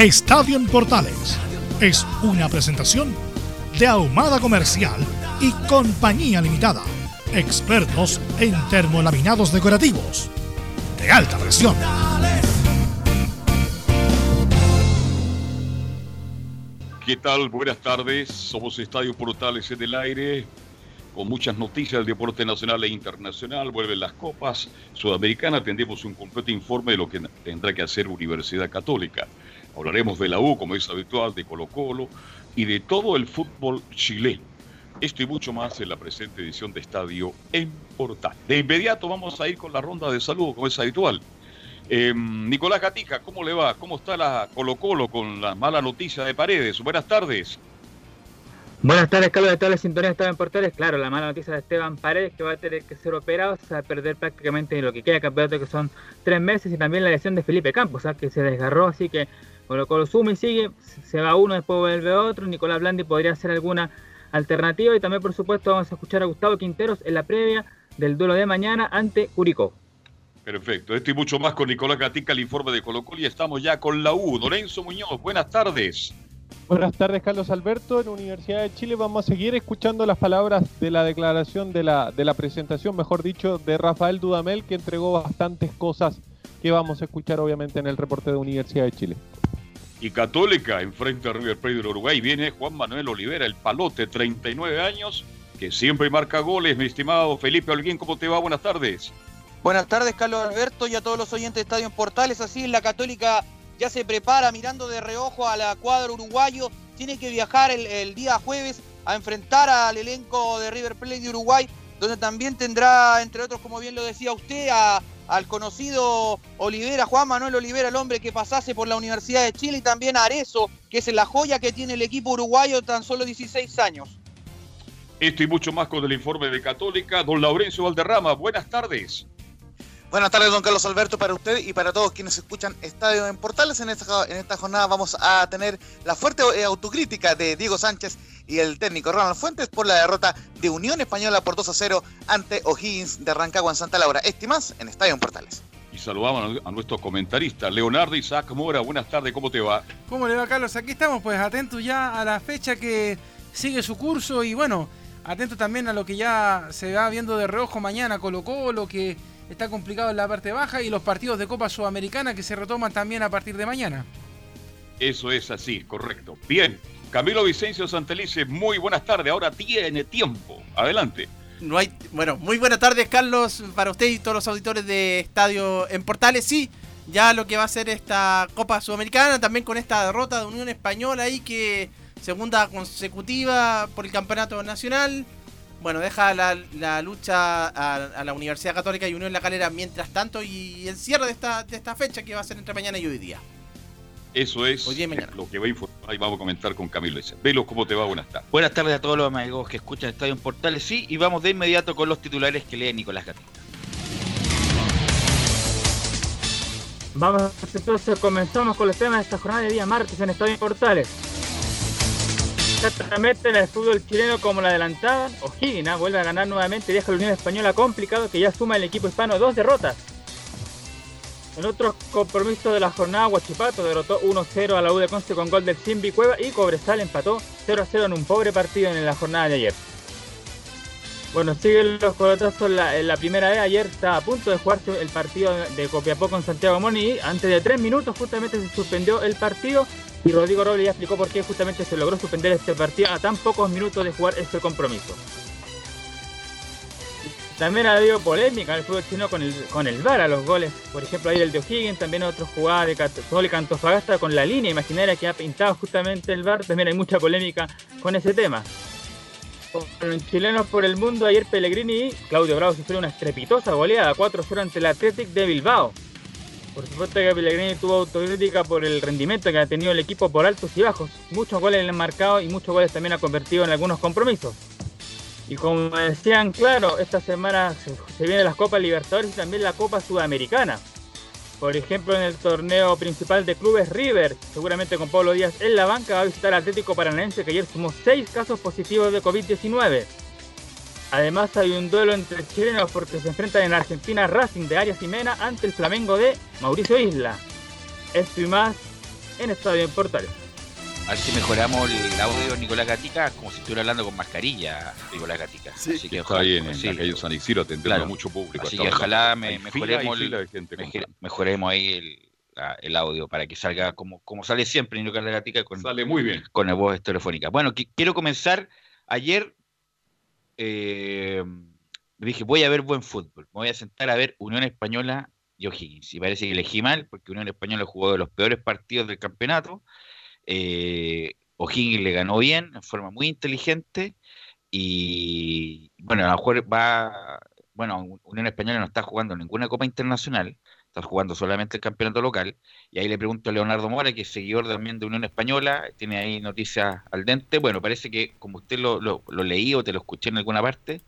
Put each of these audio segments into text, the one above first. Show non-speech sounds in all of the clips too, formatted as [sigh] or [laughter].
Estadio en Portales es una presentación de Ahumada Comercial y Compañía Limitada. Expertos en termolaminados decorativos de alta presión. ¿Qué tal? Buenas tardes. Somos Estadio Portales en el aire con muchas noticias del deporte nacional e internacional. Vuelven las copas sudamericanas. Tendremos un completo informe de lo que tendrá que hacer Universidad Católica. Hablaremos de la U, como es habitual, de Colo Colo y de todo el fútbol chileno. Esto y mucho más en la presente edición de Estadio en Portal. De inmediato vamos a ir con la ronda de saludos, como es habitual. Eh, Nicolás Gatica, ¿cómo le va? ¿Cómo está la Colo Colo con la mala noticia de Paredes? Buenas tardes. Buenas tardes, Carlos, de toda la sintonía de Estadio en Portales. Claro, la mala noticia de Esteban Paredes, que va a tener que ser operado, se va a perder prácticamente lo que queda de campeonato, que son tres meses, y también la lesión de Felipe Campos, ¿sabes? que se desgarró, así que Colo Colo suma y sigue, se va uno, después vuelve otro, Nicolás Blandi podría hacer alguna alternativa, y también, por supuesto, vamos a escuchar a Gustavo Quinteros en la previa del duelo de mañana ante Curicó. Perfecto, esto y mucho más con Nicolás Gatica, el informe de Colo Colo, y estamos ya con la U. Lorenzo Muñoz, buenas tardes. Buenas tardes, Carlos Alberto. En la Universidad de Chile vamos a seguir escuchando las palabras de la declaración de la, de la presentación, mejor dicho, de Rafael Dudamel, que entregó bastantes cosas que vamos a escuchar obviamente en el reporte de Universidad de Chile. Y Católica enfrenta a River Plate de Uruguay. Viene Juan Manuel Olivera, el palote, 39 años, que siempre marca goles, mi estimado Felipe Holguín. ¿Cómo te va? Buenas tardes. Buenas tardes, Carlos Alberto, y a todos los oyentes de Estadio en Portales. Así la Católica ya se prepara mirando de reojo a la cuadra uruguayo. Tiene que viajar el, el, día jueves a enfrentar al elenco de River Plate de Uruguay, donde también tendrá, entre otros, como bien lo decía usted, a, al conocido Olivera, Juan Manuel Olivera, el hombre que pasase por la Universidad de Chile, y también a Arezo, que es la joya que tiene el equipo uruguayo tan solo 16 años. Esto y mucho más con el informe de Católica. Don Laurencio Valderrama, buenas tardes. Buenas tardes, don Carlos Alberto, para usted y para todos quienes escuchan Estadio en Portales. En esta, en esta jornada vamos a tener la fuerte eh, autocrítica de Diego Sánchez y el técnico Ronald Fuentes por la derrota de Unión Española por 2 a 0 ante O'Higgins de Rancagua en Santa Laura. Estimas en Estadio en Portales. Y saludamos a nuestro comentarista, Leonardo Isaac Mora. Buenas tardes, ¿cómo te va? ¿Cómo le va, Carlos? Aquí estamos, pues atentos ya a la fecha que sigue su curso y bueno, atentos también a lo que ya se va viendo de reojo mañana, Colo Colo, que está complicado en la parte baja y los partidos de Copa Sudamericana que se retoman también a partir de mañana. Eso es así, correcto. Bien, Camilo Vicencio Santelice, muy buenas tardes. Ahora tiene tiempo. Adelante. No hay, bueno, muy buenas tardes, Carlos, para usted y todos los auditores de Estadio en Portales. Sí, ya lo que va a ser esta Copa Sudamericana, también con esta derrota de Unión Española ahí que segunda consecutiva por el Campeonato Nacional bueno, deja la, la lucha a, a, la Universidad Católica y Unión La Calera mientras tanto y el cierre de esta, de esta fecha que va a ser entre mañana y hoy día. Eso es hoy día lo que va a informar y vamos a comentar con Camilo Ese. Velo, ¿cómo te va? Buenas tardes. Buenas tardes a todos los amigos que escuchan Estadio en Portales. Sí, y vamos de inmediato con los titulares que lee Nicolás Gatita. Vamos, entonces comenzamos con los temas de esta jornada de día martes en Estadio en Portales. Exactamente en el fútbol chileno como la adelantaban, O'Higgins vuelve a ganar nuevamente y deja la Unión Española complicado que ya suma el equipo hispano dos derrotas. En otro compromiso de la jornada, Huachipato derrotó 1-0 a la U de Conce con gol del Simbi Cueva y Cobresal empató 0-0 en un pobre partido en la jornada de ayer. Bueno, siguen los colotazos la, en la primera vez. Ayer estaba a punto de jugarse el partido de Copiapó con Santiago Moni. Antes de tres minutos justamente se suspendió el partido y Rodrigo Robles ya explicó por qué justamente se logró suspender este partido a tan pocos minutos de jugar este compromiso. También ha habido polémica en el fútbol chino con el, con el VAR a los goles. Por ejemplo, ahí el de O'Higgins, también otro jugada de Católica Antofagasta con la línea imaginaria que ha pintado justamente el VAR. También hay mucha polémica con ese tema. Con chilenos por el mundo, ayer Pellegrini y Claudio Bravo sufrieron una estrepitosa goleada 4-0 ante el Athletic de Bilbao. Por supuesto que Pellegrini tuvo autocrítica por el rendimiento que ha tenido el equipo por altos y bajos. Muchos goles le han marcado y muchos goles también ha convertido en algunos compromisos. Y como decían, claro, esta semana se, vienen las Copas Libertadores y también la Copa Sudamericana. Por ejemplo, en el torneo principal de clubes River, seguramente con Pablo Díaz en la banca, va a visitar Atlético Paranaense que ayer sumó 6 casos positivos de COVID-19. Además hay un duelo entre chilenos porque se enfrentan en Argentina Racing de Arias Jimena ante el Flamengo de Mauricio Isla. Esto y más en Estadio en Portales. A ver si mejoramos el audio de Nicolás Gatica como si estuviera hablando con mascarilla, Nicolás Gatica. Sí, Así que está ahí en, sí. la calle San Isidro atendiendo Claro. a mucho público. Así Está que ojalá me- mejoremos fila el- gente. Mejoremos ahí el, la- el audio para que salga como, como sale siempre Nicolás Gatica con, Sale muy bien. con la voz telefónica. Bueno, qui- quiero comenzar. Ayer eh, dije, voy a ver buen fútbol. Me voy a sentar a ver Unión Española y O'Higgins. Y parece que elegí mal, porque Unión Española jugó de los peores partidos del campeonato. Eh, O'Higgins le ganó bien, en forma muy inteligente. Y bueno, a lo mejor va. Bueno, Unión Española no está jugando ninguna Copa Internacional, está jugando solamente el campeonato local. Y ahí le pregunto a Leonardo Mora, que es seguidor también de Unión Española, tiene ahí noticias al dente. Bueno, parece que, como usted lo, lo, lo leí o te lo escuché en alguna parte,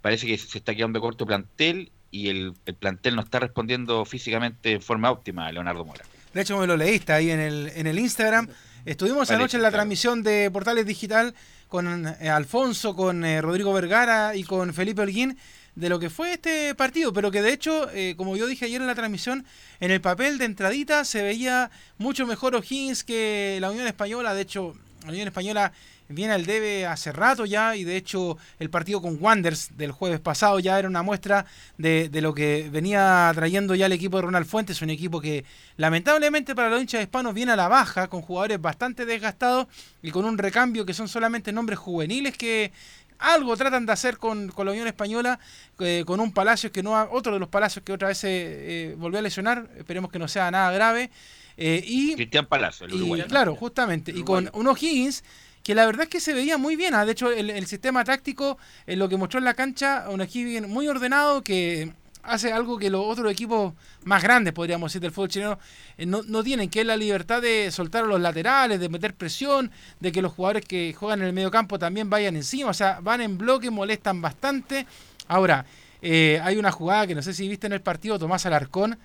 parece que se está quedando corto plantel y el, el plantel no está respondiendo físicamente en forma óptima a Leonardo Mora. De hecho, me lo leíste ahí en el, en el Instagram. Estuvimos Vale, anoche en la claro. transmisión de Portales Digital con eh, Alfonso, con eh, Rodrigo Vergara y con Felipe Holguín de lo que fue este partido, pero que de hecho, eh, como yo dije ayer en la transmisión, en el papel de entradita se veía mucho mejor O'Higgins que la Unión Española. De hecho, la Unión Española viene al debe hace rato ya y de hecho el partido con Wanders del jueves pasado ya era una muestra de, de lo que venía trayendo ya el equipo de Ronald Fuentes, un equipo que lamentablemente para los hinchas hispanos viene a la baja con jugadores bastante desgastados y con un recambio que son solamente nombres juveniles que algo tratan de hacer con, con la Unión Española, eh, con un Palacios que no ha- otro de los Palacios que otra vez se eh, volvió a lesionar, esperemos que no sea nada grave. eh, y Cristian Palacio, el y, uruguayo. claro, justamente. Y con un O'Higgins que la verdad es que se veía muy bien. ah, De hecho, el, el sistema táctico, en lo que mostró en la cancha, un O'Higgins muy ordenado que hace algo que los otros equipos más grandes, podríamos decir, del fútbol chileno, eh, no, no tienen, que es la libertad de soltar a los laterales, de meter presión, de que los jugadores que juegan en el medio campo también vayan encima. O sea, van en bloque, molestan bastante. Ahora, eh, hay una jugada que no sé si viste en el partido, Tomás Alarcón,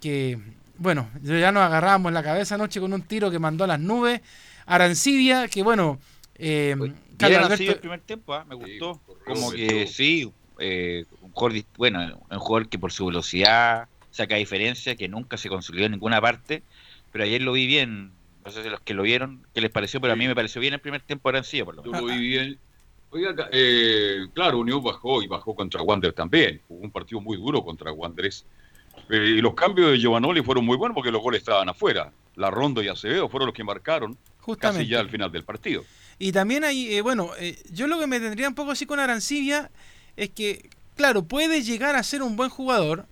que, bueno, ya nos agarrábamos la cabeza anoche con un tiro que mandó a las nubes. Arancibia, que bueno, eh, Bien Alberto- el primer tiempo, ah, me gustó. Como que sí, eh, jugador, bueno, un jugador que por su velocidad saca diferencia, que nunca se consolidó en ninguna parte, pero ayer lo vi bien. No sé si los que lo vieron, ¿qué les pareció? Pero a mí me pareció bien el primer tiempo de Arancibia, por lo Yo menos. lo vi bien. Oiga, eh, claro, Unión bajó y bajó contra Wander también. Jugó un partido muy duro contra Wanderers. Eh, y los cambios de Giovanoli fueron muy buenos porque los goles estaban afuera. La Rondo y Acevedo fueron los que marcaron Justamente. casi ya al final del partido. Y también hay, eh, bueno, eh, yo lo que me tendría un poco así con Arancibia es que, claro, puede llegar a ser un buen jugador,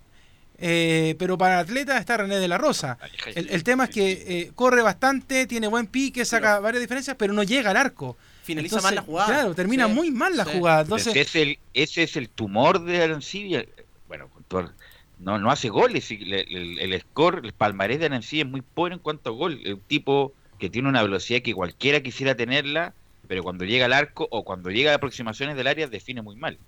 eh, pero para atleta está René de la Rosa. El, el tema es que eh, corre bastante, tiene buen pique, saca varias diferencias, pero no llega al arco. Finaliza Entonces, mal la jugada. Claro, termina Sí. muy mal la Sí. jugada. Entonces, ese, es el, ese es el tumor de Arancibia. Bueno, con todo- no, no hace goles. y le- El, el score, el palmarés de Arancibia es muy pobre en cuanto a gol. Es un tipo que tiene una velocidad que cualquiera quisiera tenerla, pero cuando llega al arco o cuando llega a aproximaciones del área define muy mal.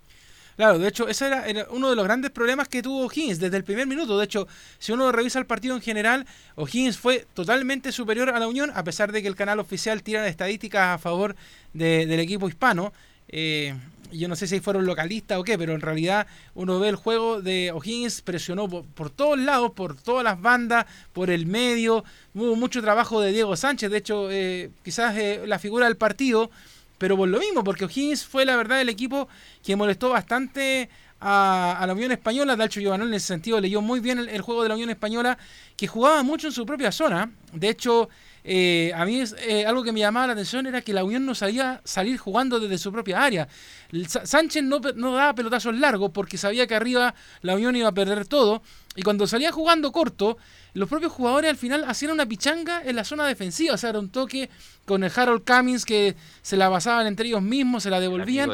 Claro, de hecho, ese era, uno de los grandes problemas que tuvo O'Higgins desde el primer minuto. De hecho, si uno revisa el partido en general, O'Higgins fue totalmente superior a la Unión, a pesar de que el canal oficial tira estadísticas a favor de- del equipo hispano. Eh, yo no sé si fueron localistas o qué, pero en realidad uno ve el juego de O'Higgins, presionó por, por todos lados, por todas las bandas, por el medio. Hubo mucho trabajo de Diego Sánchez. De hecho, eh, quizás eh, la figura del partido pero por lo mismo, porque O'Higgins fue la verdad el equipo que molestó bastante a, la Unión Española. Dalcho Giovanni en ese sentido leyó muy bien el, juego de la Unión Española, que jugaba mucho en su propia zona. De hecho, eh, a mí es, eh, algo que me llamaba la atención era que la Unión no sabía salir jugando desde su propia área. Sánchez no, no, daba pelotazos largos porque sabía que arriba la Unión iba a perder todo. Y cuando salía jugando corto, los propios jugadores al final hacían una pichanga en la zona defensiva. O sea, era un toque con el Harold Cummings que se la pasaban entre ellos mismos, se la devolvían.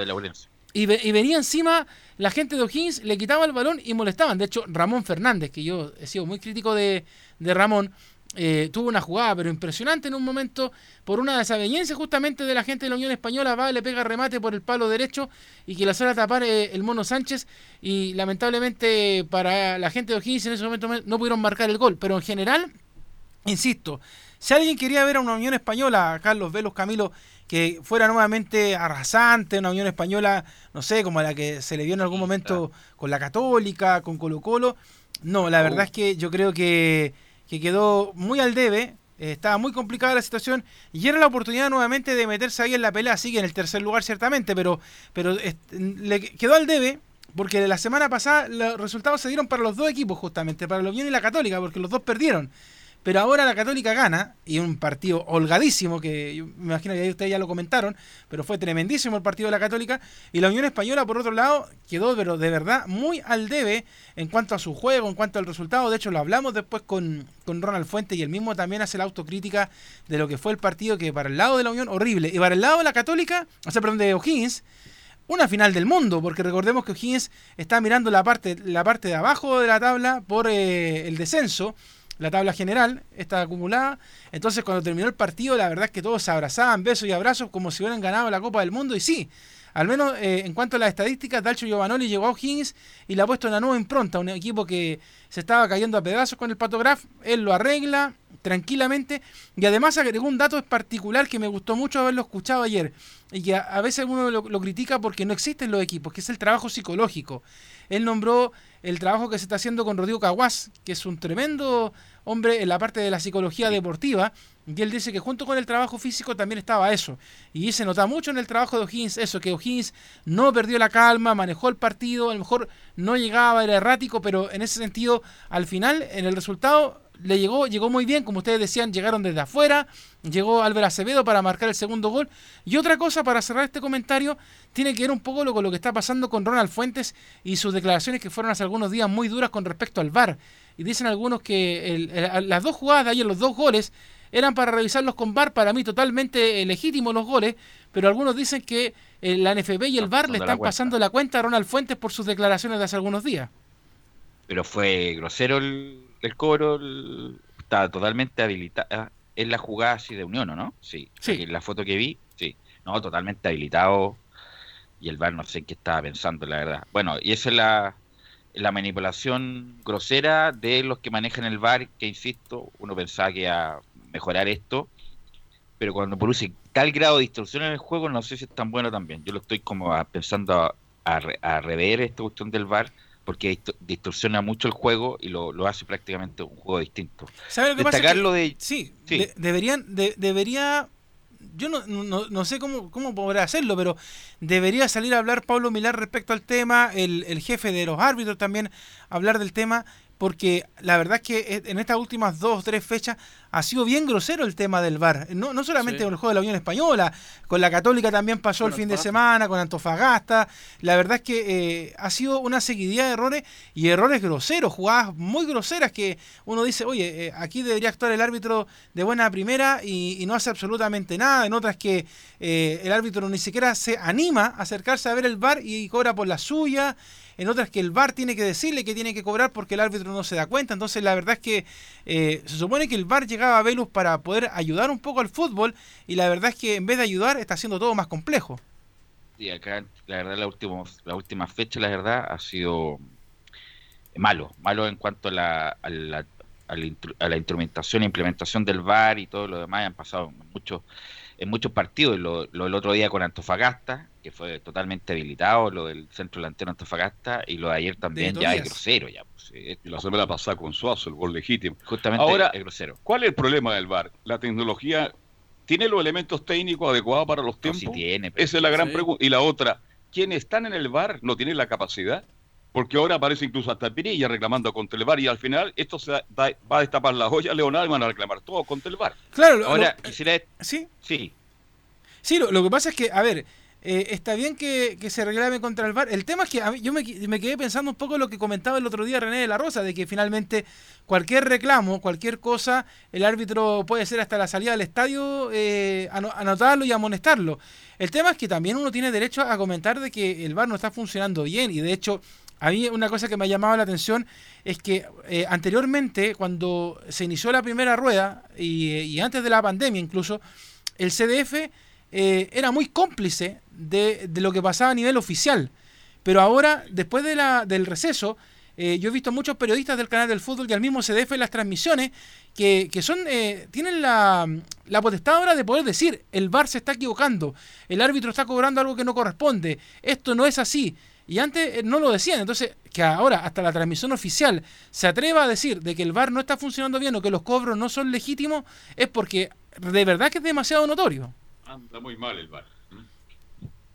y, venía encima la gente de O'Higgins, le quitaba el balón y molestaban. De hecho, Ramón Fernández, que yo he sido muy crítico de, de Ramón, eh, tuvo una jugada, pero impresionante en un momento, por una desaveniencia justamente de la gente de la Unión Española, va, le pega remate por el palo derecho y que la suele tapar eh, el Mono Sánchez. Y lamentablemente para la gente de O'Higgins en ese momento no pudieron marcar el gol. Pero en general, insisto, si alguien quería ver a una Unión Española, Carlos Velos, Camilo, que fuera nuevamente arrasante, una Unión Española, no sé, como la que se le vio en algún momento con la Católica, con Colo Colo. No, la verdad es que yo creo que que quedó muy al debe, eh, estaba muy complicada la situación y era la oportunidad nuevamente de meterse ahí en la pelea, sigue en el tercer lugar ciertamente, pero, pero le quedó al debe porque la semana pasada los resultados se dieron para los dos equipos justamente, para los Unión y la Católica, porque los dos perdieron. Pero ahora la Católica gana, y un partido holgadísimo, que me imagino que ustedes ya lo comentaron, pero fue tremendísimo el partido de la Católica. Y la Unión Española, por otro lado, quedó pero de verdad muy al debe en cuanto a su juego, en cuanto al resultado. De hecho, lo hablamos después con, con Ronald Fuente y el mismo también hace la autocrítica de lo que fue el partido, que para el lado de la Unión, horrible. Y para el lado de la Católica, o sea, perdón, de O'Higgins, una final del mundo, porque recordemos que O'Higgins está mirando la parte, la parte de abajo de la tabla por eh, el descenso la tabla general, está acumulada. Entonces, cuando terminó el partido, la verdad es que todos se abrazaban, besos y abrazos, como si hubieran ganado la Copa del Mundo. Y sí, al menos eh, en cuanto a las estadísticas, Dalcho Giovanoli llegó a O'Higgins y le ha puesto una nueva impronta, un equipo que se estaba cayendo a pedazos con el patograf. Él lo arregla tranquilamente y además agregó un dato particular que me gustó mucho haberlo escuchado ayer y que a, veces uno lo, lo critica porque no existen los equipos, que es el trabajo psicológico. Él nombró el trabajo que se está haciendo con Rodrigo Caguas, que es un tremendo hombre en la parte de la psicología deportiva, y él dice que junto con el trabajo físico también estaba eso. Y se nota mucho en el trabajo de O'Higgins eso, que O'Higgins no perdió la calma, manejó el partido, a lo mejor no llegaba, era errático, pero en ese sentido, al final, en el resultado, le llegó, llegó muy bien, como ustedes decían, llegaron desde afuera, llegó Álvaro Acevedo para marcar el segundo gol. Y otra cosa, para cerrar este comentario, tiene que ver un poco con lo que está pasando con Ronald Fuentes y sus declaraciones que fueron hace algunos días muy duras con respecto al VAR. Y dicen algunos que las dos jugadas de ayer, los dos goles, eran para revisarlos con VAR, para mí totalmente eh, legítimos los goles, pero algunos dicen que eh, la NFB y el VAR le están pasando la cuenta a Ronald Fuentes por sus declaraciones de hace algunos días. Pero fue grosero el, el cobro, estaba totalmente habilitado. Es la jugada así de Unión, ¿no? Sí. sí. la foto que vi, sí. No, totalmente habilitado. Y el VAR no sé qué estaba pensando, la verdad. Bueno, y esa es la, la manipulación grosera de los que manejan el VAR, que insisto, uno pensaba que iba a mejorar esto, pero cuando produce tal grado de distorsión en el juego, no sé si es tan bueno también. Yo lo estoy como pensando a, a, rever esta cuestión del VAR, porque distorsiona mucho el juego y lo, lo hace prácticamente un juego distinto. ¿Sabe lo que Destacarlo pasa? de... Sí, deberían, debería yo no, no, no, sé cómo, cómo podrá hacerlo, pero debería salir a hablar Pablo Milar respecto al tema, el, el jefe de los árbitros también hablar del tema porque la verdad es que eh, en estas últimas dos o tres fechas ha sido bien grosero el tema del VAR. No, no solamente con el juego de la Unión Española, con la Católica también pasó el fin de semana, con Antofagasta. La verdad es que eh, ha sido una seguidilla de errores y errores groseros, jugadas muy groseras que uno dice, oye, eh, aquí debería actuar el árbitro de buena primera y, no hace absolutamente nada. En otras que el árbitro ni siquiera se anima a acercarse a ver el VAR y cobra por la suya en otras que el VAR tiene que decirle que tiene que cobrar porque el árbitro no se da cuenta. Entonces la verdad es que eh, se supone que el VAR llegaba a Velus para poder ayudar un poco al fútbol y la verdad es que en vez de ayudar está haciendo todo más complejo. Y acá la verdad la última, la última fecha la verdad ha sido malo, malo en cuanto a la, a la, a la, instrumentación e implementación del VAR y todo lo demás. Han pasado muchos en muchos partidos, lo, lo el otro día con Antofagasta, que fue totalmente habilitado, lo del centro delantero Antofagasta, y lo de ayer también ya es grosero. ya pues, Y la semana pasada con Suazo, el gol legítimo. Justamente Ahora, es grosero. ¿Cuál es el problema del VAR? La tecnología ¿tiene los elementos técnicos adecuados para los No, tiempos? sí tiene, pero- Esa es la gran Sí. pregunta. Y la otra, ¿quiénes están en el bar no tienen la capacidad? Porque ahora aparece incluso hasta Pirilla reclamando contra el bar y al final esto se da- va a destapar la joya Leonardo y van a reclamar todo contra el bar. Claro, Ahora, lo- quisiera... sí, Sí, Sí, lo, lo que pasa es que, a ver, eh, está bien que, que se reclame contra el VAR. El tema es que a mí- yo me, me quedé pensando un poco lo que comentaba el otro día René de la Rosa, de que finalmente cualquier reclamo, cualquier cosa, el árbitro puede ser hasta la salida del estadio, eh, ano- anotarlo y amonestarlo. El tema es que también uno tiene derecho a comentar de que el VAR no está funcionando bien y de hecho... A mí una cosa que me ha llamado la atención es que eh, anteriormente, cuando se inició la primera rueda y, y antes de la pandemia incluso, el CDF eh, era muy cómplice de, de lo que pasaba a nivel oficial. Pero ahora, después de la, del receso, eh, yo he visto muchos periodistas del canal del fútbol y al mismo CDF en las transmisiones que, que son eh, tienen la, la potestad ahora de poder decir el VAR se está equivocando, el árbitro está cobrando algo que no corresponde, esto no es así. Y antes eh, no lo decían, entonces que ahora hasta la transmisión oficial se atreva a decir de que el VAR no está funcionando bien o que los cobros no son legítimos, es porque de verdad que es demasiado notorio. Anda muy mal el bar.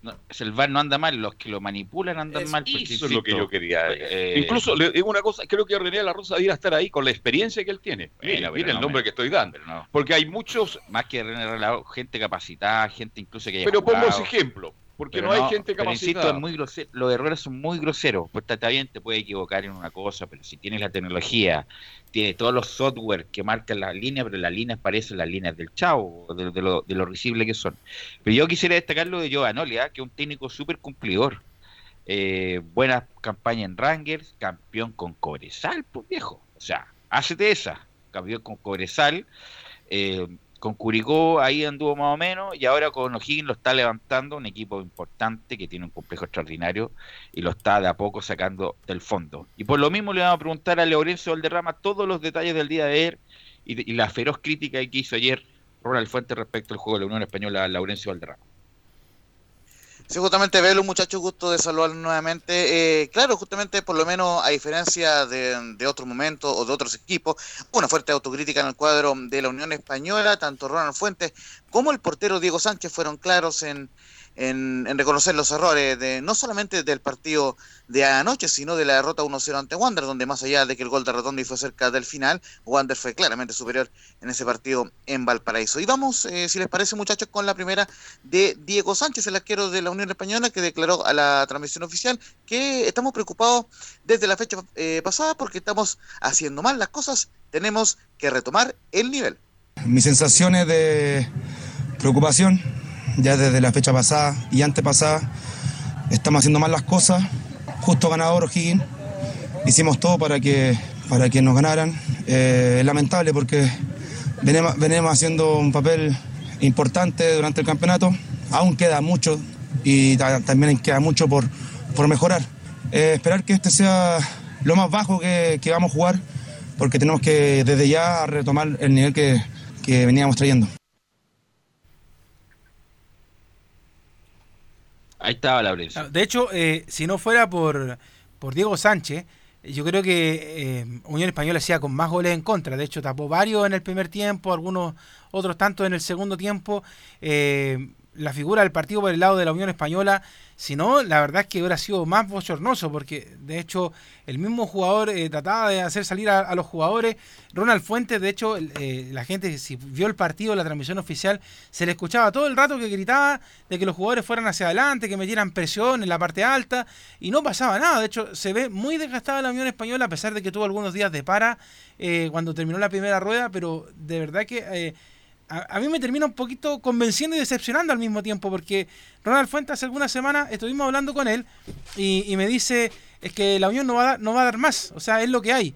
no, el VAR no anda mal, los que lo manipulan andan Es- mal. porque, eso es lo que yo quería. eh, Incluso le digo una cosa, creo que René de la Rosa debería estar ahí con la experiencia que él tiene. Mira, mira el no, nombre me- que estoy dando. no, Porque hay muchos, más que René gente capacitada, gente incluso que haya pero pongo ese ejemplo. Porque Pero no hay gente pero insisto, capacitada. es muy grosero, los errores son muy groseros. Pues está, bien, te puede equivocar en una cosa, pero si tienes la tecnología, tiene todos los software que marcan las líneas, pero las líneas parecen las líneas del chavo, de, de lo, de lo risible que son. Pero yo quisiera destacar lo de Giovanoli, ¿ah? que es un técnico súper cumplidor. Eh, buena campaña en Rangers, campeón con Cobresal, pues viejo. O sea, hácete esa, campeón con Cobresal. Eh, con Curicó ahí anduvo más o menos y ahora con O'Higgins lo está levantando, un equipo importante que tiene un complejo extraordinario y lo está de a poco sacando del fondo. Y por lo mismo le vamos a preguntar a Laurencio Valderrama todos los detalles del día de ayer y la feroz crítica que hizo ayer Ronald Fuentes respecto al juego de la Unión Española a Laurencio Valderrama. Sí, justamente Velo, muchachos, gusto de saludarlos nuevamente. Eh, claro, justamente por lo menos a diferencia de, de otros momentos o de otros equipos, una fuerte autocrítica en el cuadro de la Unión Española, tanto Ronald Fuentes como el portero Diego Sánchez fueron claros en, en, reconocer los errores, de no solamente del partido de anoche, sino de la derrota 1-0 ante Wander, donde más allá de que el gol de Redondo fue cerca del final, Wander fue claramente superior en ese partido en Valparaíso. Y vamos, eh, si les parece muchachos, con la primera de Diego Sánchez, el arquero de la Unión Española, que declaró a la transmisión oficial que estamos preocupados desde la fecha eh, pasada porque estamos haciendo mal las cosas, tenemos que retomar el nivel. Mi sensación es de preocupación, ya desde la fecha pasada y antepasada. Estamos haciendo mal las cosas. Justo ganador O'Higgins. Hicimos todo para que, para que nos ganaran. Eh, lamentable porque venimos, haciendo un papel importante durante el campeonato. Aún queda mucho y ta- también queda mucho por, por mejorar. Eh, esperar que este sea lo más bajo que, que vamos a jugar porque tenemos que desde ya retomar el nivel que, que veníamos trayendo. Ahí estaba Laurencio. Ah, De hecho, eh, si no fuera por, por Diego Sánchez, yo creo que eh, Unión Española hacía con más goles en contra. De hecho, tapó varios en el primer tiempo, algunos otros tantos en el segundo tiempo. Eh, la figura del partido por el lado de la Unión Española, si no, la verdad es que hubiera sido más bochornoso, porque de hecho el mismo jugador eh, trataba de hacer salir a, los jugadores. Ronald Fuentes, de hecho, eh, la gente, si vio el partido, la transmisión oficial, se le escuchaba todo el rato que gritaba de que los jugadores fueran hacia adelante, que metieran presión en la parte alta, y no pasaba nada. De hecho, se ve muy desgastada la Unión Española, a pesar de que tuvo algunos días de para eh, cuando terminó la primera rueda, pero de verdad que eh, a, mí me termina un poquito convenciendo y decepcionando al mismo tiempo, porque Ronald Fuentes hace algunas semanas estuvimos hablando con él y, y me dice, es que la Unión no va, a dar, no va a dar más, o sea, es lo que hay.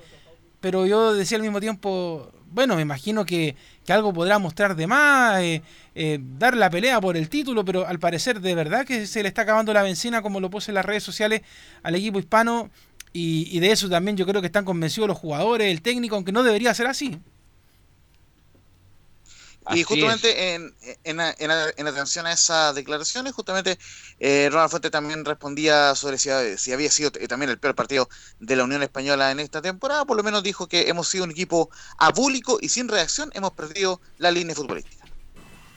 Pero yo decía al mismo tiempo, bueno, me imagino que, que algo podrá mostrar de más, eh, eh, dar la pelea por el título, pero al parecer de verdad que se le está acabando la benzina, como lo puse en las redes sociales, al equipo hispano, y, y de eso también yo creo que están convencidos los jugadores, el técnico, aunque no debería ser así. Y justamente en, en, en, en atención a esas declaraciones, justamente eh, Ronald Fuente también respondía sobre si, si había sido eh, también el peor partido de la Unión Española en esta temporada. Por lo menos dijo que hemos sido un equipo abúlico y sin reacción hemos perdido la línea futbolística.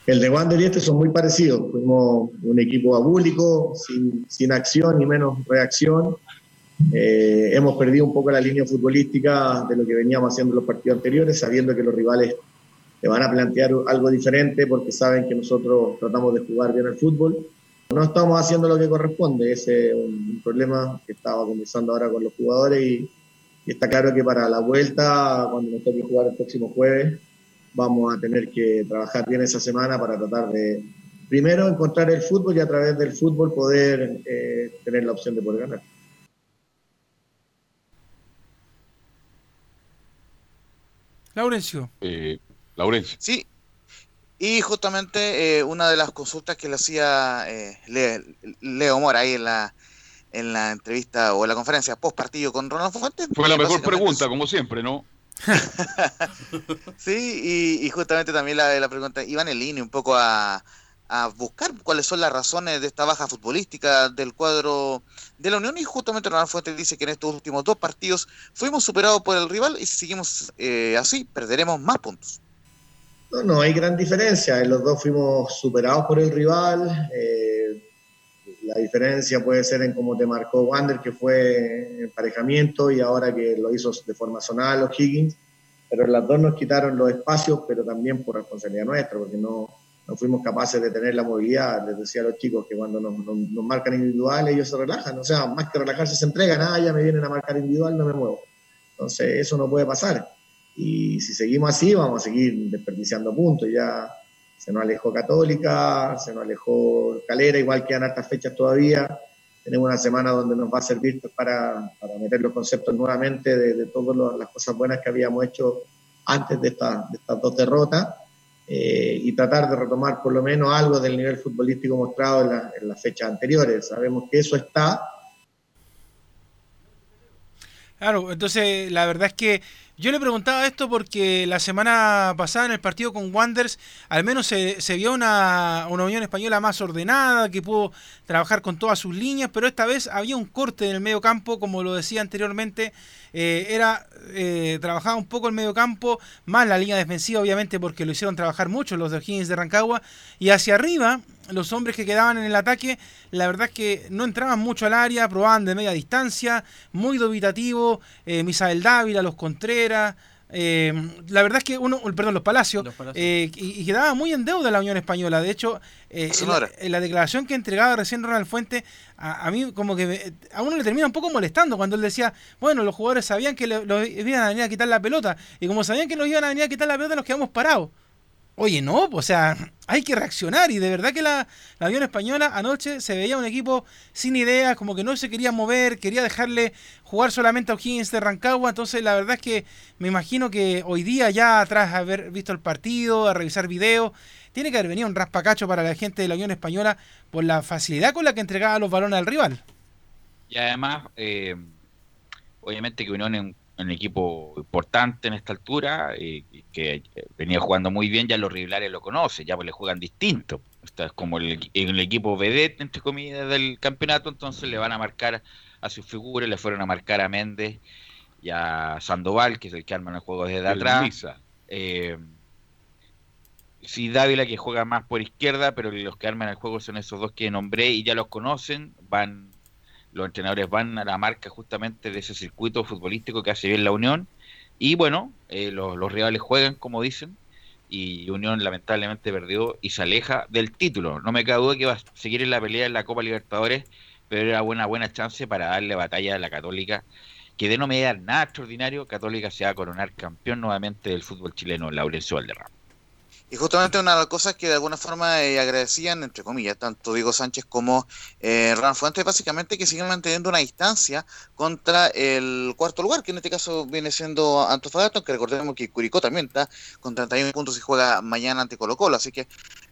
El de Wander y este son muy parecidos. Fuimos un equipo abúlico, sin, sin acción ni menos reacción. Eh, hemos perdido un poco la línea futbolística de lo que veníamos haciendo en los partidos anteriores, sabiendo que los rivales te van a plantear algo diferente porque saben que nosotros tratamos de jugar bien el fútbol. No estamos haciendo lo que corresponde, ese es un problema que estaba conversando ahora con los jugadores y, y está claro que para la vuelta, cuando nos toque jugar el próximo jueves, vamos a tener que trabajar bien esa semana para tratar de, primero, encontrar el fútbol y a través del fútbol poder eh, tener la opción de poder ganar. Laurencio. Eh, Laurencio. Sí. Y justamente eh, una de las consultas que le hacía eh, Leo Mora ahí en la, en la entrevista o en la conferencia post partido con Ronald Fuentes. Fue la mejor pregunta, como siempre, ¿no? [laughs] sí, y, justamente también la, la pregunta, iban en línea un poco a, buscar cuáles son las razones de esta baja futbolística del cuadro de la Unión y justamente Ronald Fuentes dice que en estos últimos dos partidos fuimos superados por el rival y si seguimos eh, así perderemos más puntos. No, no hay gran diferencia, en los dos fuimos superados por el rival, eh, la diferencia puede ser en cómo te marcó Wander, que fue emparejamiento, y ahora que lo hizo de forma zonal los Higgins. Pero las dos nos quitaron los espacios, pero también por responsabilidad nuestra, porque no, no fuimos capaces de tener la movilidad. Les decía a los chicos que cuando nos, nos, marcan individual, ellos se relajan. O sea, más que relajarse, se entregan. Ah, ya me vienen a marcar individual, no me muevo. Entonces, eso no puede pasar. Y si seguimos así, vamos a seguir desperdiciando puntos. Ya se nos alejó Católica, se nos alejó Calera, igual quedan hartas fechas todavía. Tenemos una semana donde nos va a servir para, para meter los conceptos nuevamente de, de todas las cosas buenas que habíamos hecho antes de, esta, de estas dos derrotas eh, y tratar de retomar por lo menos algo del nivel futbolístico mostrado en, la, en las fechas anteriores. Sabemos que eso está. Claro, entonces la verdad es que yo le preguntaba esto porque la semana pasada en el partido con Wanders al menos se, se vio una, una, Unión Española más ordenada, que pudo trabajar con todas sus líneas, pero esta vez había un corte en el medio campo, como lo decía anteriormente, eh, era eh, trabajaba un poco el medio campo, más la línea defensiva obviamente porque lo hicieron trabajar mucho los de Higgins de Rancagua, y hacia arriba los hombres que quedaban en el ataque, la verdad es que no entraban mucho al área, probaban de media distancia, muy dubitativo, eh, Misael Dávila, los Contreras, eh, la verdad es que uno, perdón, los Palacios, los Palacios. Eh, y, y, quedaba muy en deuda la Unión Española. De hecho, eh, en, la, en, la, declaración que entregaba recién Ronald Fuente, a, a mí como que me, a uno le termina un poco molestando cuando él decía, bueno, los jugadores sabían que los lo iban a venir a quitar la pelota, y como sabían que nos iban a venir a quitar la pelota, nos quedamos parados. Oye, no, o sea, hay que reaccionar y de verdad que la, la, avión española anoche se veía un equipo sin ideas, como que no se quería mover, quería dejarle jugar solamente a O'Higgins de Rancagua, entonces la verdad es que me imagino que hoy día ya tras haber visto el partido, a revisar videos, tiene que haber venido un raspacacho para la gente de la Unión Española por la facilidad con la que entregaba los balones al rival. Y además, eh, obviamente que Unión en un equipo importante en esta altura, eh, que venía jugando muy bien, ya los rivales lo conocen, ya pues le juegan distinto. Esto es como el, el, equipo vedette, entre comillas, del campeonato, entonces le van a marcar a sus figuras, le fueron a marcar a Méndez y a Sandoval, que es el que arma el juego desde atrás. Eh, sí, Dávila, que juega más por izquierda, pero los que arman el juego son esos dos que nombré y ya los conocen, van los entrenadores van a la marca justamente de ese circuito futbolístico que hace bien la Unión y bueno, eh, los, rivales juegan como dicen y Unión lamentablemente perdió y se aleja del título. No me cabe duda que va a seguir en la pelea en la Copa Libertadores, pero era buena buena chance para darle batalla a la Católica, que de no mediar nada extraordinario, Católica se va a coronar campeón nuevamente del fútbol chileno, Laurencio Valderrama. Y justamente una de las cosas que de alguna forma eh, agradecían, entre comillas, tanto Diego Sánchez como eh, Ran Fuentes, básicamente que siguen manteniendo una distancia contra el cuarto lugar, que en este caso viene siendo Antofagasta, que recordemos que Curicó también está con 31 puntos y juega mañana ante Colo Colo, así que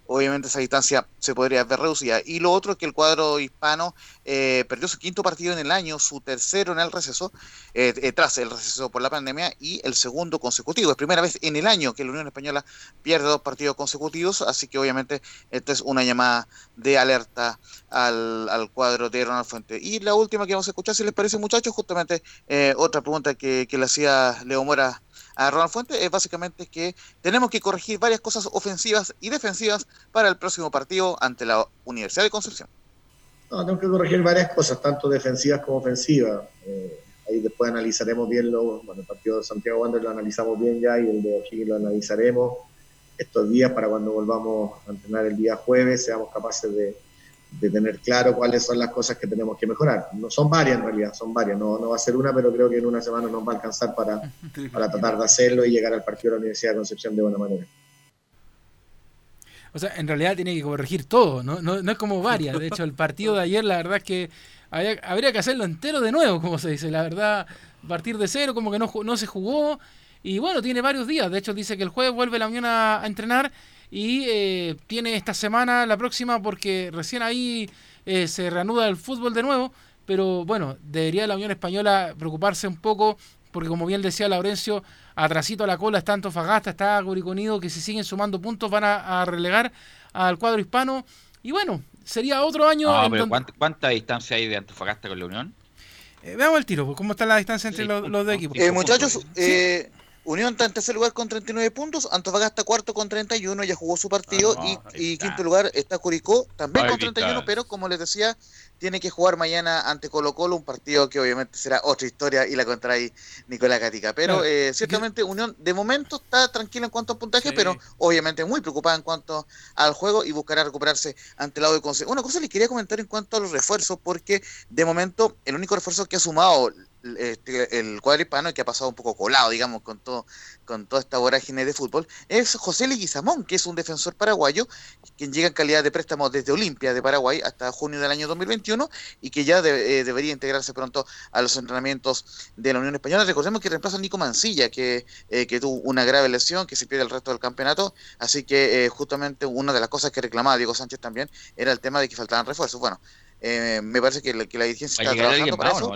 obviamente esa distancia se podría ver reducida. Y lo otro es que el cuadro hispano eh, perdió su quinto partido en el año, su tercero en el receso, eh, eh, tras el receso por la pandemia, y el segundo consecutivo. Es primera vez en el año que la Unión Española pierde dos partidos consecutivos, así que obviamente esto es una llamada de alerta al, al cuadro de Ronald Fuente. Y la última que vamos a escuchar, si les parece muchachos, justamente eh, otra pregunta que, que le hacía Leo Mora a Ronald Fuentes es básicamente que tenemos que corregir varias cosas ofensivas y defensivas para el próximo partido ante la Universidad de Concepción. No, tenemos que corregir varias cosas, tanto defensivas como ofensivas. Eh, ahí después analizaremos bien lo, bueno, el partido de Santiago Wander lo analizamos bien ya y el de O'Higgins lo analizaremos estos días para cuando volvamos a entrenar el día jueves, seamos capaces de, de tener claro cuáles son las cosas que tenemos que mejorar. No son varias en realidad, son varias, no, no va a ser una, pero creo que en una semana nos va a alcanzar para, [laughs] para tratar de hacerlo y llegar al partido de la Universidad de Concepción de buena manera. O sea, en realidad tiene que corregir todo, ¿no? No, no es como varias. De hecho, el partido de ayer, la verdad es que habría, habría que hacerlo entero de nuevo, como se dice. La verdad, partir de cero, como que no, no se jugó. Y bueno, tiene varios días. De hecho, dice que el jueves vuelve la Unión a, a entrenar y eh, tiene esta semana, la próxima, porque recién ahí eh, se reanuda el fútbol de nuevo. Pero bueno, debería la Unión Española preocuparse un poco, porque como bien decía Laurencio, atrasito a la cola está Antofagasta, está Curiconido, que si siguen sumando puntos van a, a relegar al cuadro hispano. Y bueno, sería otro año. No, pero donde- ¿cuánta, cuánta distancia hay de Antofagasta con la Unión? Eh, veamos el tiro, pues, cómo está la distancia entre Sí, los, los dos equipos. Eh, muchachos, eh, Unión está en tercer lugar con 39 puntos, Antofagasta cuarto con 31, ya jugó su partido Ah, y, quinto lugar está Curicó, también con 31, está. pero como les decía, tiene que jugar mañana ante Colo Colo, un partido que obviamente será otra historia y la contará ahí Nicolás Gatica. Pero eh, ciertamente Unión de momento está tranquila en cuanto a puntaje, Sí. pero obviamente muy preocupada en cuanto al juego y buscará recuperarse ante el lado de Conce. Una cosa les quería comentar en cuanto a los refuerzos, porque de momento el único refuerzo que ha sumado este, el cuadro hispano y que ha pasado un poco colado, digamos, con todo con toda esta vorágine de fútbol, es José Leguizamón, que es un defensor paraguayo, quien llega en calidad de préstamo desde Olimpia de Paraguay hasta junio del año 2021 y que ya de- eh, debería integrarse pronto a los entrenamientos de la Unión Española. Recordemos que reemplaza a Nico Mancilla, que, eh, que tuvo una grave lesión, que se pierde el resto del campeonato, así que eh, justamente una de las cosas que reclamaba Diego Sánchez también era el tema de que faltaban refuerzos. Bueno, eh, me parece que la, que la dirigencia ¿Va a está trabajando para eso no?